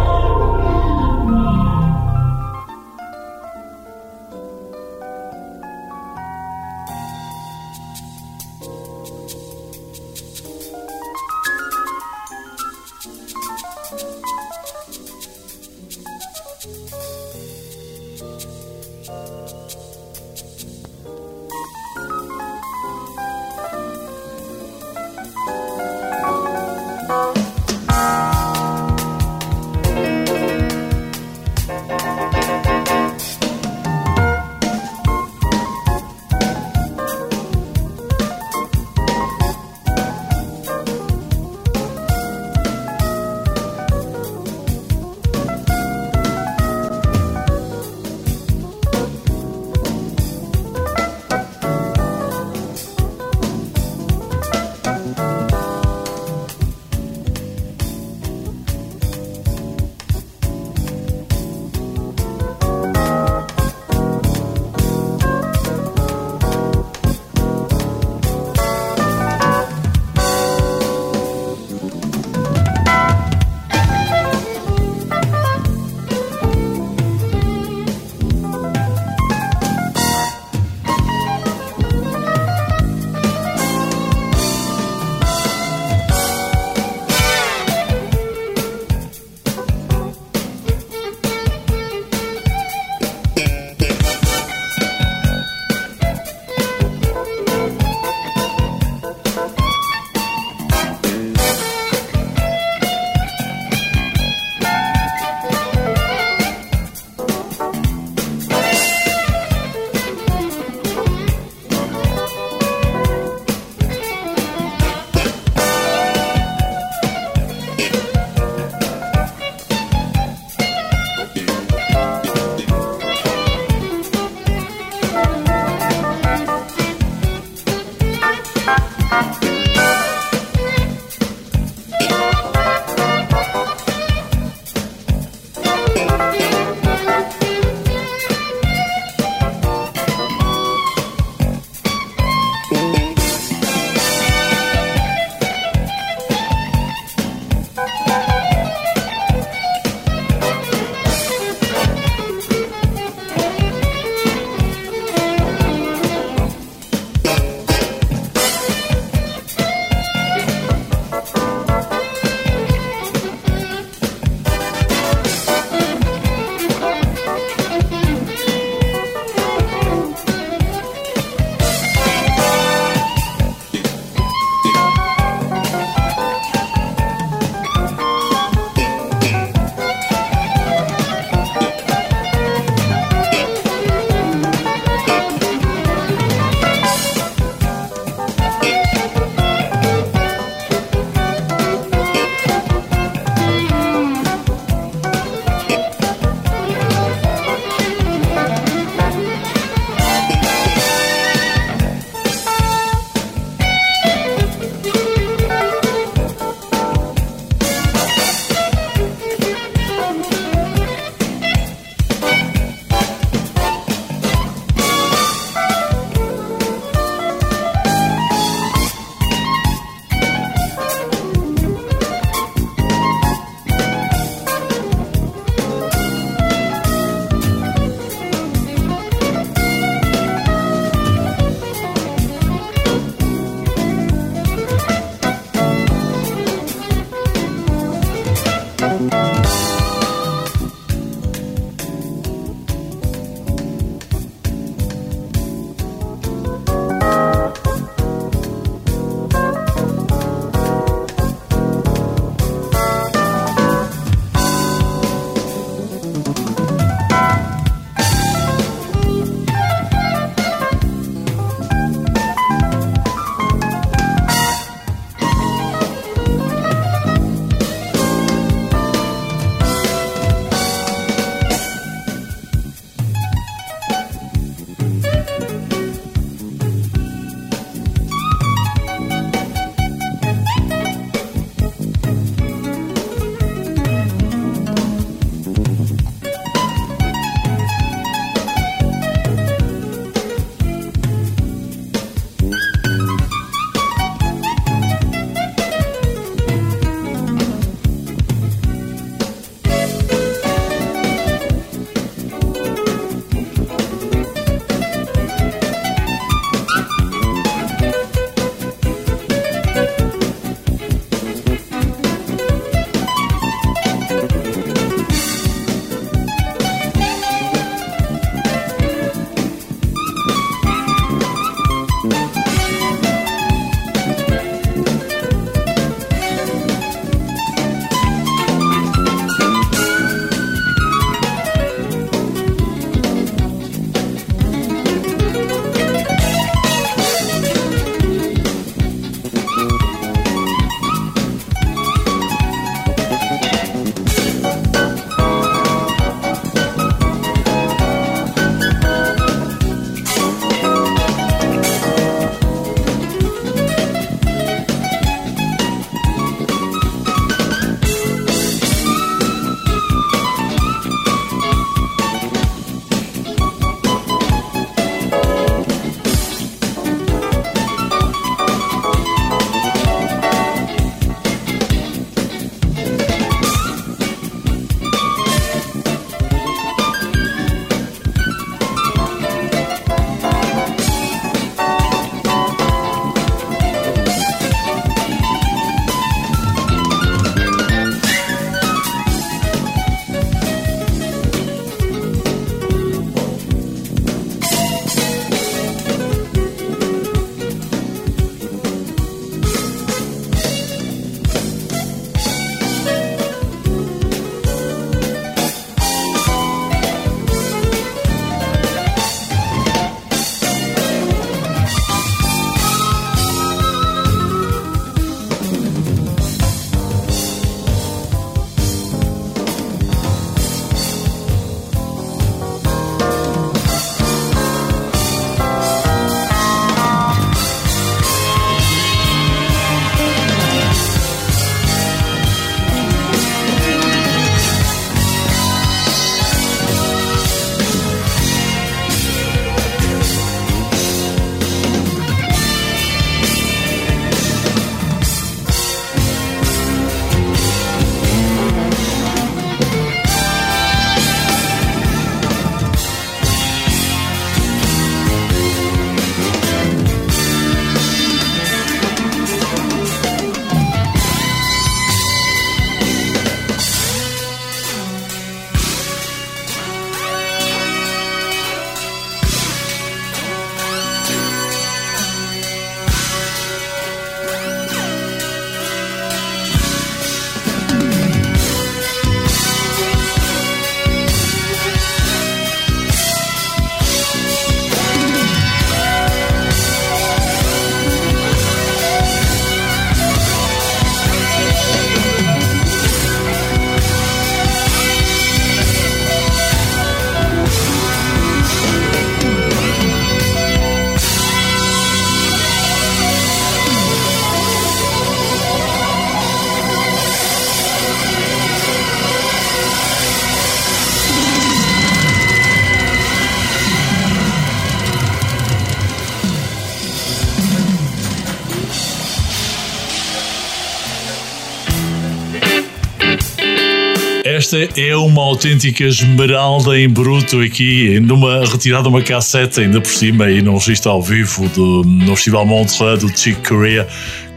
Esta é uma autêntica esmeralda em bruto aqui, numa retirada uma cassete ainda por cima e num registro ao vivo do, no Festival Montreux do Chick Corea.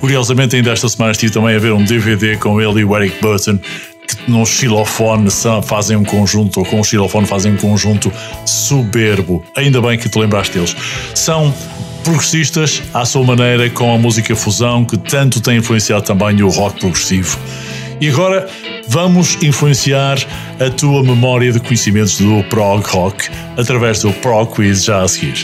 Curiosamente, ainda esta semana estive também a ver um DVD com ele e o Eric Burton que no xilofone fazem um conjunto, ou com o xilofone fazem um conjunto soberbo. Ainda bem que te lembraste deles. São progressistas à sua maneira, com a música fusão que tanto tem influenciado também o rock progressivo. E agora vamos influenciar a tua memória de conhecimentos do prog rock através do prog quiz já a seguir.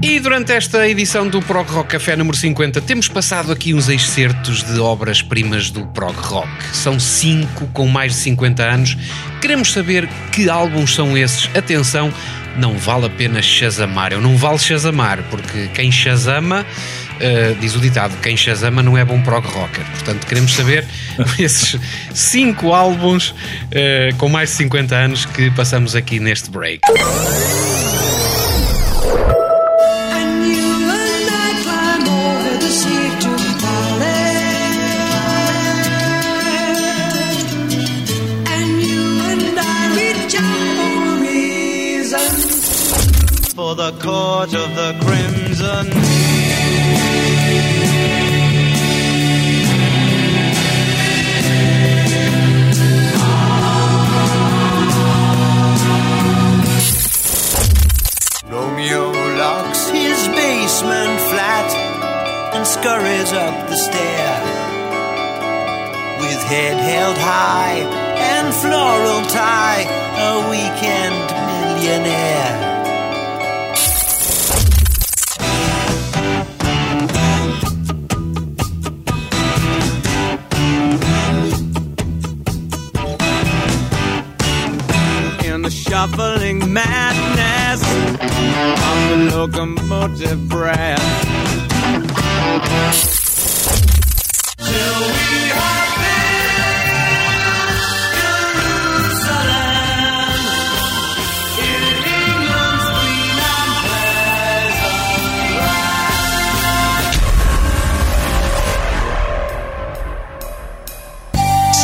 E durante esta edição do Prog Rock Café número 50 temos passado aqui uns excertos de obras-primas do prog rock. São cinco com mais de 50 anos. Queremos saber que álbuns são esses. Atenção, não vale a pena chazamar. Eu não vale chazamar, porque quem chazama, uh, diz o ditado, quem chazama não é bom prog rocker. Portanto, queremos saber esses cinco álbuns uh, com mais de 50 anos que passamos aqui neste break.
The
court of the crimson. And scurries up the stair with head held high and floral tie, a weekend millionaire. in the shuffling madness of the locomotive breath.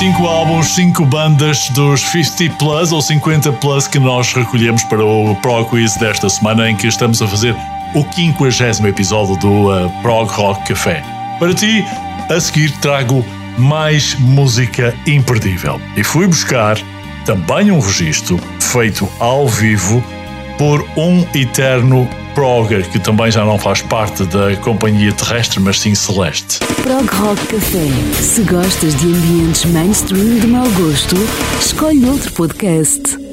Cinco álbuns, cinco bandas dos 50 Plus ou 50 Plus que nós recolhemos para o Prog Quiz desta semana, em que estamos a fazer o 50 episódio do uh, Prog Rock Café. Para ti, a seguir trago mais música imperdível. E fui buscar também um registro feito ao vivo por um eterno progger que também já não faz parte da companhia terrestre, mas sim celeste.
Prog Rock Café. Se gostas de ambientes mainstream de mau gosto, escolhe outro podcast.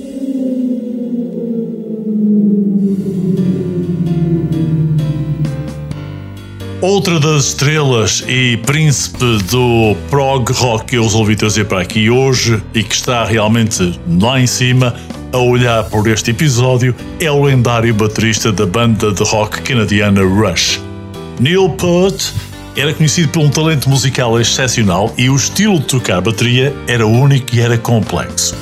Outra das estrelas e príncipe do prog rock que eu resolvi trazer para aqui hoje e que está realmente lá em cima a olhar por este episódio é o lendário baterista da banda de rock canadiana Rush. Neil Peart era conhecido por um talento musical excepcional e o estilo de tocar bateria era único e era complexo.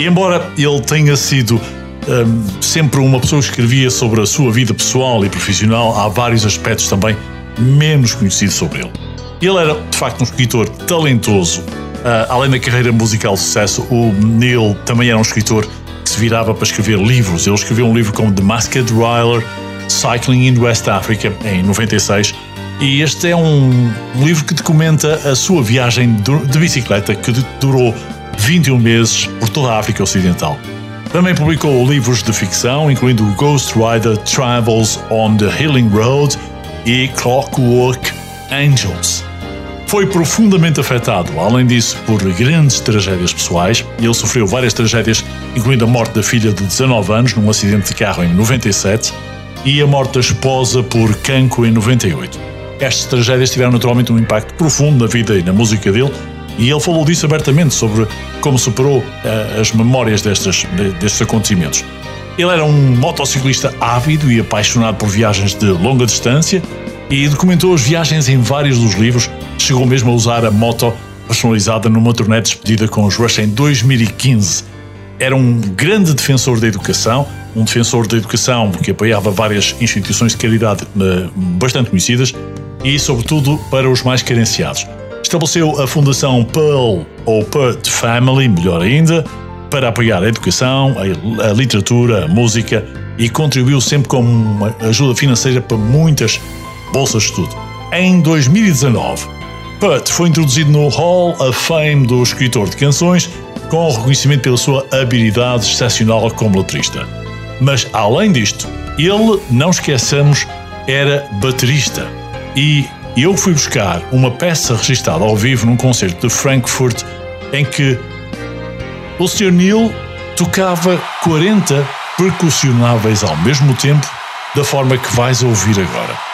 E embora ele tenha sido hum, sempre uma pessoa que escrevia sobre a sua vida pessoal e profissional, há vários aspectos também menos conhecidos sobre ele. Ele era, de facto, um escritor talentoso. Ah, além da carreira musical de sucesso, o Neil também era um escritor que se virava para escrever livros. Ele escreveu um livro como The Masked Rider, Cycling in West Africa, em 96. E este é um livro que documenta a sua viagem de bicicleta que durou 21 meses por toda a África Ocidental. Também publicou livros de ficção, incluindo Ghost Rider Travels on the Healing Road e Clockwork Angels. Foi profundamente afetado, além disso, por grandes tragédias pessoais. Ele sofreu várias tragédias, incluindo a morte da filha de 19 anos num acidente de carro em 97 e a morte da esposa por cancro em 98. Estas tragédias tiveram naturalmente um impacto profundo na vida e na música dele, e ele falou disso abertamente sobre como superou eh, as memórias destes, de- destes acontecimentos. Ele era um motociclista ávido e apaixonado por viagens de longa distância e documentou as viagens em vários dos livros. Chegou mesmo a usar a moto personalizada numa turnê de despedida com os Rush em 2015. Era um grande defensor da educação, um defensor da educação que apoiava várias instituições de caridade eh, bastante conhecidas e, sobretudo, para os mais carenciados. estabeleceu a Fundação Pearl ou Pert Family, melhor ainda, para apoiar a educação, a, a literatura, a música e contribuiu sempre com uma ajuda financeira para muitas bolsas de estudo. Em 2019, Pert foi introduzido no Hall of Fame do escritor de canções com reconhecimento pela sua habilidade excepcional como letrista. Mas além disto, ele, não esqueçamos, era baterista. E eu fui buscar uma peça registada ao vivo num concerto de Frankfurt em que o Sr. Neil tocava 40 percussionáveis ao mesmo tempo, da forma que vais ouvir agora.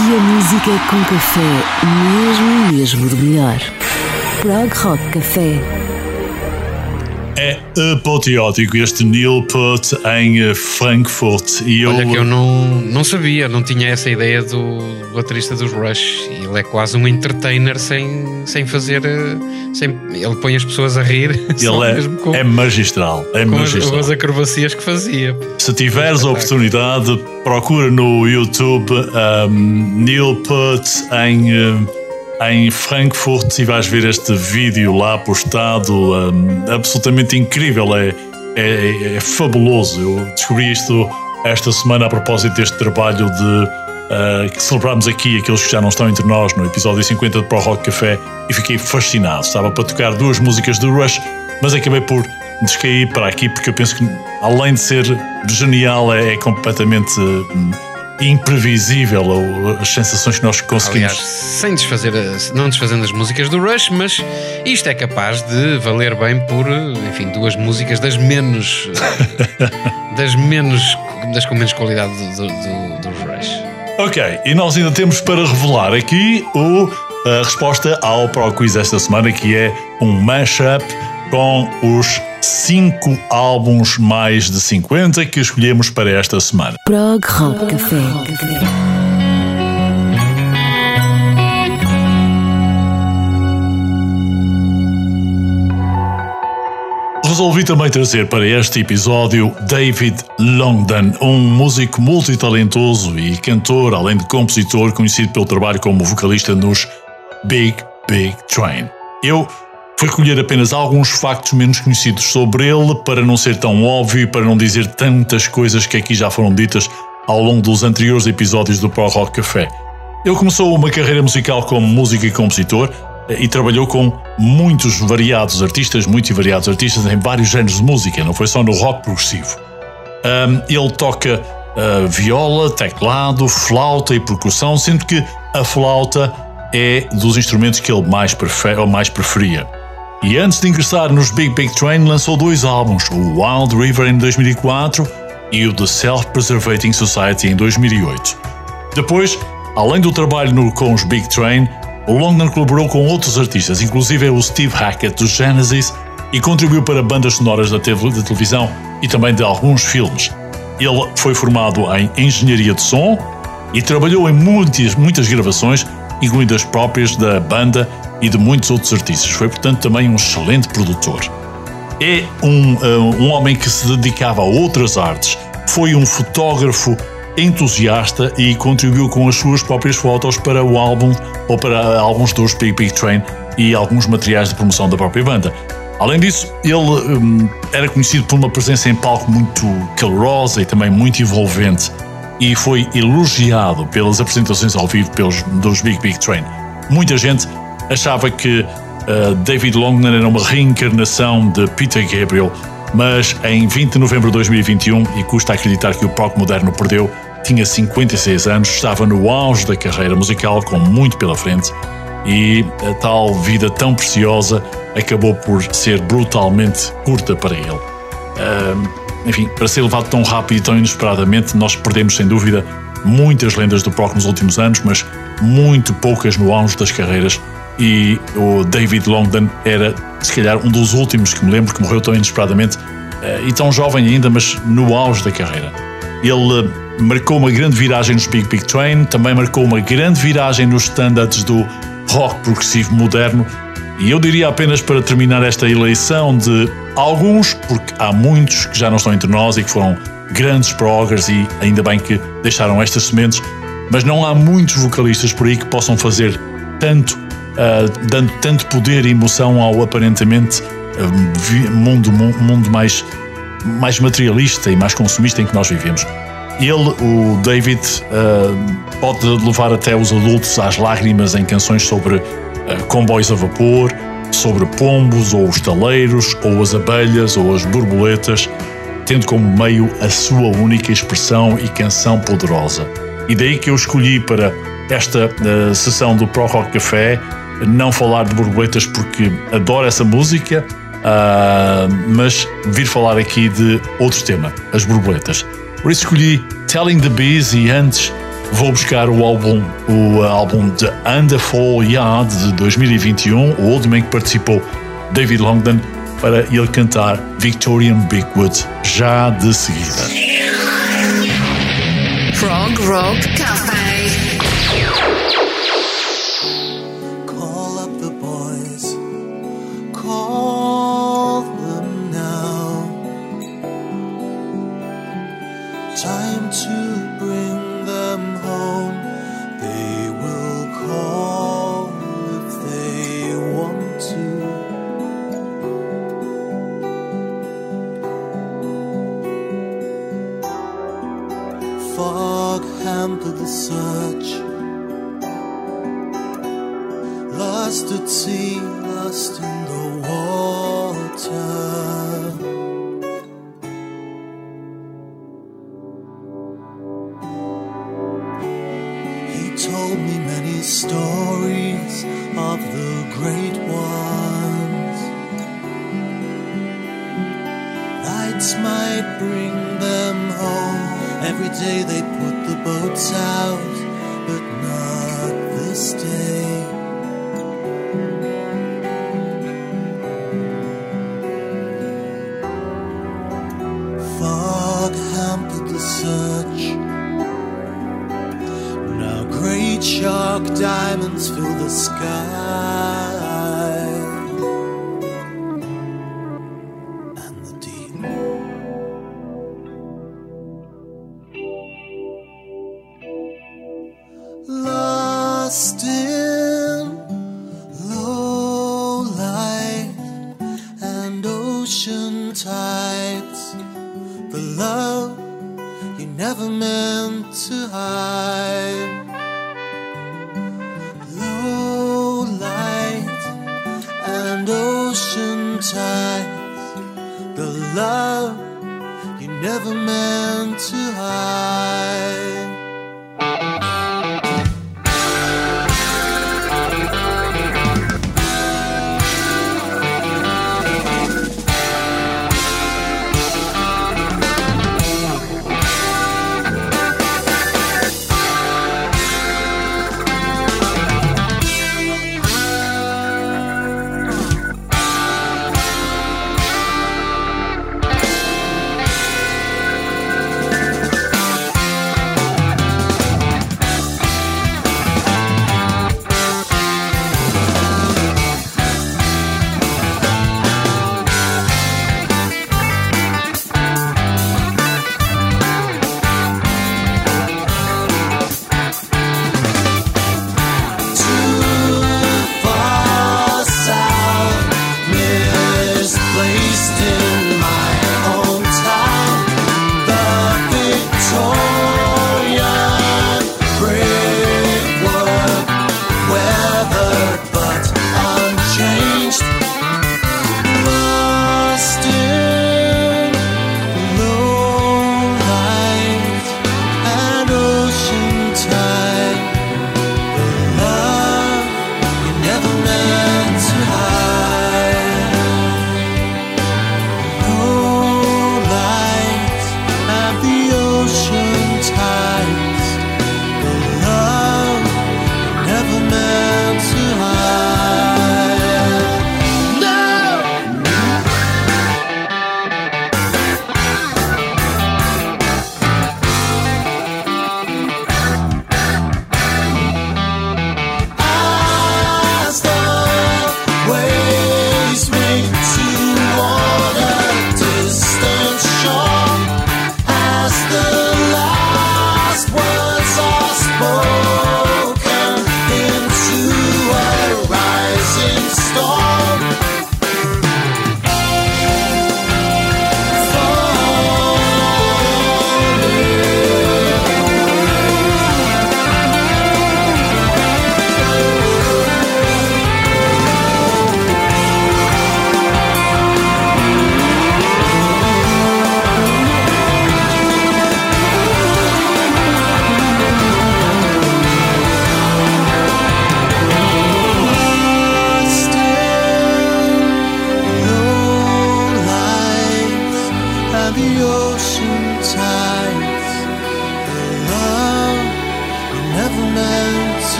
Aqui a música com café, mesmo, mesmo do melhor. Prog Rock Café.
É apoteótico este Neil Peart em eh, Frankfurt. E eu,
Olha que eu não, não sabia, não tinha essa ideia do baterista dos Rush. Ele é quase um entertainer sem, sem fazer. eh, Sem, ele põe as pessoas a rir.
ele
mesmo com,
é, é magistral. É
com as,
magistral.
as acrobacias que fazia.
Se tiveres a oportunidade, procura no YouTube um, Neil Peart em, um, em Frankfurt e vais ver este vídeo lá postado. um, absolutamente incrível, é, é, é fabuloso. Eu descobri isto esta semana a propósito deste trabalho de uh, que celebramos aqui, aqueles que já não estão entre nós, no episódio 50 de Pro Rock Café, e fiquei fascinado. Estava para tocar duas músicas do Rush, mas acabei por descair para aqui porque eu penso que, além de ser genial, é, é completamente hum, imprevisível as sensações que nós conseguimos.
Aliás, sem desfazer, não desfazendo as músicas do Rush, mas isto é capaz de valer bem por, enfim, duas músicas das menos. das menos. das com menos qualidade do, do- do- Rush.
Ok, e nós ainda temos para revelar aqui o, a resposta ao Pro Quiz esta semana, que é um mashup com os 5 álbuns mais de 50 que escolhemos para esta semana.
Prog Rock Café.
Resolvi também trazer para este episódio David Longden, um músico multitalentoso e cantor, além de compositor, conhecido pelo trabalho como vocalista nos Big Big Train. Eu fui recolher apenas alguns factos menos conhecidos sobre ele para não ser tão óbvio e para não dizer tantas coisas que aqui já foram ditas ao longo dos anteriores episódios do Pro Rock Café. Ele começou uma carreira musical como músico e compositor eh, e trabalhou com muitos variados artistas, muitos e variados artistas em vários géneros de música, não foi só no rock progressivo. Um, ele toca uh, viola, teclado, flauta e percussão, sendo que a flauta é dos instrumentos que ele mais, ou mais preferia. E antes de ingressar nos Big Big Train, lançou dois álbuns, o Wild River em 2004 e o The Self-Preservating Society em 2008. Depois, além do trabalho no, com os Big Train, o Longman colaborou com outros artistas, inclusive o Steve Hackett dos Genesis, e contribuiu para bandas sonoras da televisão e também de alguns filmes. Ele foi formado em engenharia de som e trabalhou em muitas, muitas gravações, incluindo as próprias da banda e de muitos outros artistas. Foi, portanto, também um excelente produtor. É um, uh, um homem que se dedicava a outras artes, foi um fotógrafo entusiasta e contribuiu com as suas próprias fotos para o álbum ou para álbuns dos Big Big Train e alguns materiais de promoção da própria banda. Além disso, ele hum, era conhecido por uma presença em palco muito calorosa e também muito envolvente e foi elogiado pelas apresentações ao vivo pelos, dos Big Big Train. Muita gente achava que uh, David Longman era uma reencarnação de Peter Gabriel, mas em 20 de novembro de 2021, e custa acreditar que o rock moderno perdeu, tinha 56 anos, estava no auge da carreira musical, com muito pela frente, e a tal vida tão preciosa acabou por ser brutalmente curta para ele. Ahm, enfim, para ser levado tão rápido e tão inesperadamente, nós perdemos sem dúvida muitas lendas do rock nos últimos anos, mas muito poucas no auge das carreiras. E o David Longden era, se calhar, um dos últimos que me lembro que morreu tão inesperadamente eh, e tão jovem ainda, mas no auge da carreira. Ele eh, marcou uma grande viragem nos Big Big Train, também marcou uma grande viragem nos standards do rock progressivo moderno. E eu diria apenas para terminar esta eleição de alguns, porque há muitos que já não estão entre nós e que foram grandes proggers e ainda bem que deixaram estas sementes, mas não há muitos vocalistas por aí que possam fazer tanto, ah, dando tanto poder e emoção ao aparentemente vi- mundo, mu- mundo mais, mais materialista e mais consumista em que nós vivemos. Ele, o David, ah, pode levar até os adultos às lágrimas em canções sobre comboios a vapor, sobre pombos ou os taleiros, ou as abelhas ou as borboletas, tendo como meio a sua única expressão e canção poderosa. E daí que eu escolhi para esta ah, sessão do Pro Rock Café não falar de borboletas porque adoro essa música, ah, mas vir falar aqui de outro tema, as borboletas. Por isso escolhi Telling the Bees e antes vou buscar o álbum, o álbum de Under Fall Yard de 2021, o último em que participou David Longdon, para ele cantar Victorian Bigwood já de seguida.
Rock Cafe.
Search. Lost at sea, lost in the water. He told me many stories of the great ones. Lights might bring them home. Every day they put the boats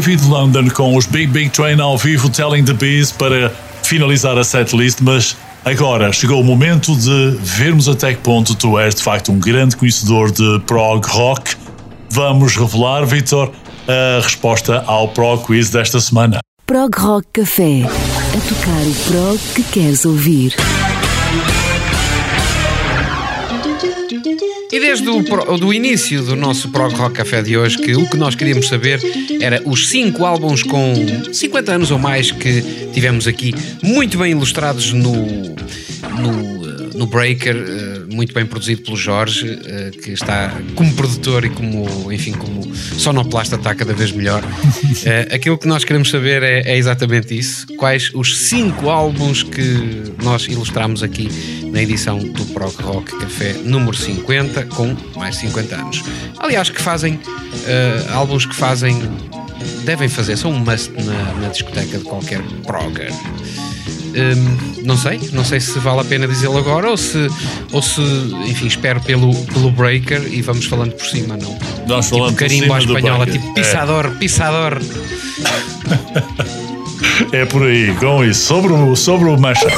David London com os Big Big Train ao vivo Telling the Bees para finalizar a setlist, mas agora chegou o momento de vermos até que ponto tu és de facto um grande conhecedor de prog rock. Vamos revelar, Vitor, a resposta ao prog quiz desta semana.
Prog Rock Café. A tocar o prog que queres ouvir.
Desde o pro- do início do nosso Prog Rock Café de hoje, que o que nós queríamos saber era os cinco álbuns com 50 anos ou mais que tivemos aqui, muito bem ilustrados no, no, no Breaker, eh, muito bem produzido pelo Jorge, eh, que está como produtor e como, enfim, como sonoplasta está cada vez melhor. Eh, Aquilo que nós queremos saber é, é exatamente isso. Quais os cinco álbuns que nós ilustramos aqui na edição do Prog Rock Café número 50, com mais 50 anos. Aliás, que fazem eh, álbuns que fazem, devem fazer, são um must na, na discoteca de qualquer progger. Hum, não sei, não sei se vale a pena dizê-lo agora ou se, ou se, enfim, espero pelo, pelo breaker e vamos falando por cima, não?
Nós
tipo
falando por
carimbo à
cima do
espanhola, tipo pisador, pisador.
É por aí, com isso. Sobre o, sobre o mashup.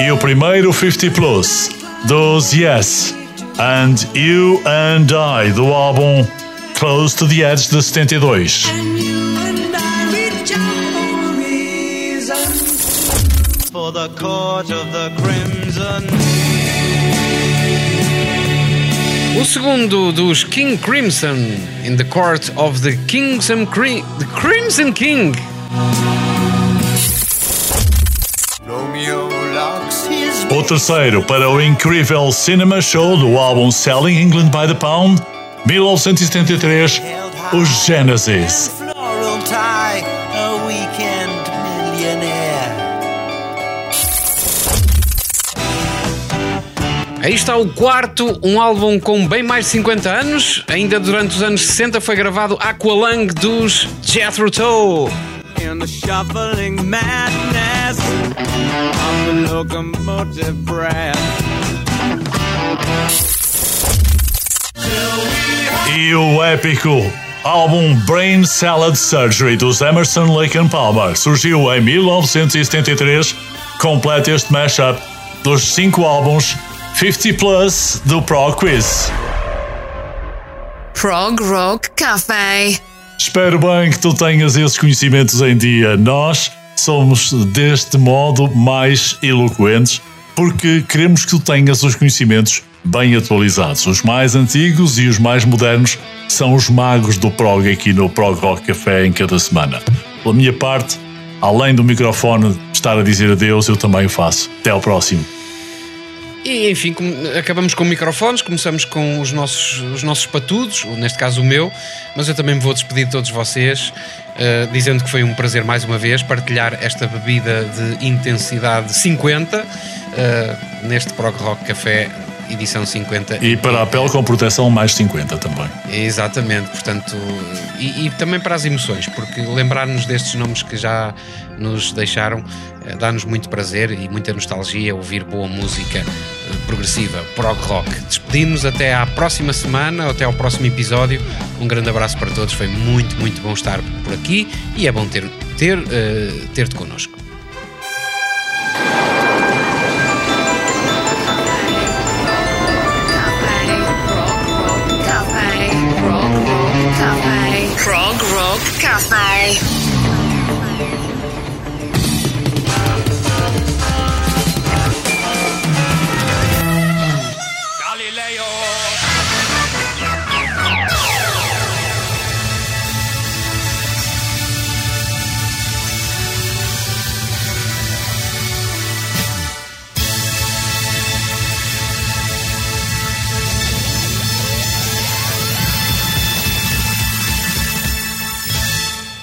E o primeiro 50 Plus dos Yes and You and I do álbum Close to the Edge de 72.
And you and I reach out for
the court of the crimson.
O segundo dos King Crimson, in the court of the Kingsome Cri the Crimson King.
Romeo
O terceiro para o incrível Cinema Show do álbum Selling England by the Pound, 1973, os Genesis.
Aí está o quarto, um álbum com bem mais de 50 anos. Ainda durante os anos 60 foi gravado Aqualung dos Jethro Tull.
In the shuffling madness of the locomotive breath.
E o épico álbum Brain Salad Surgery dos Emerson Lake and Palmer surgiu em 1973. Completa este mashup dos cinco álbuns 50 Plus do Pro Quiz.
Prog Rock Café.
Espero bem que tu tenhas esses conhecimentos em dia. Nós somos deste modo mais eloquentes porque queremos que tu tenhas os conhecimentos bem atualizados. Os mais antigos e os mais modernos são os magos do prog aqui no Prog Rock Café em cada semana. Pela minha parte, além do microfone estar a dizer adeus, eu também o faço. Até ao próximo.
E enfim, com- acabamos com microfones, começamos com os nossos, os nossos patudos, neste caso o meu, mas eu também me vou despedir de todos vocês, eh, dizendo que foi um prazer mais uma vez partilhar esta bebida de intensidade 50 eh, neste Prog Rock Café, edição 50.
E para a pele com proteção, mais 50 também.
Exatamente, portanto, e, e também para as emoções, porque lembrar-nos destes nomes que já nos deixaram eh, dá-nos muito prazer e muita nostalgia ouvir boa música eh, progressiva, prog rock. Despedimos até à próxima semana, até ao próximo episódio. Um grande abraço para todos, foi muito, muito bom estar por aqui e é bom ter, ter, eh, ter-te connosco.
Prog Rock Café.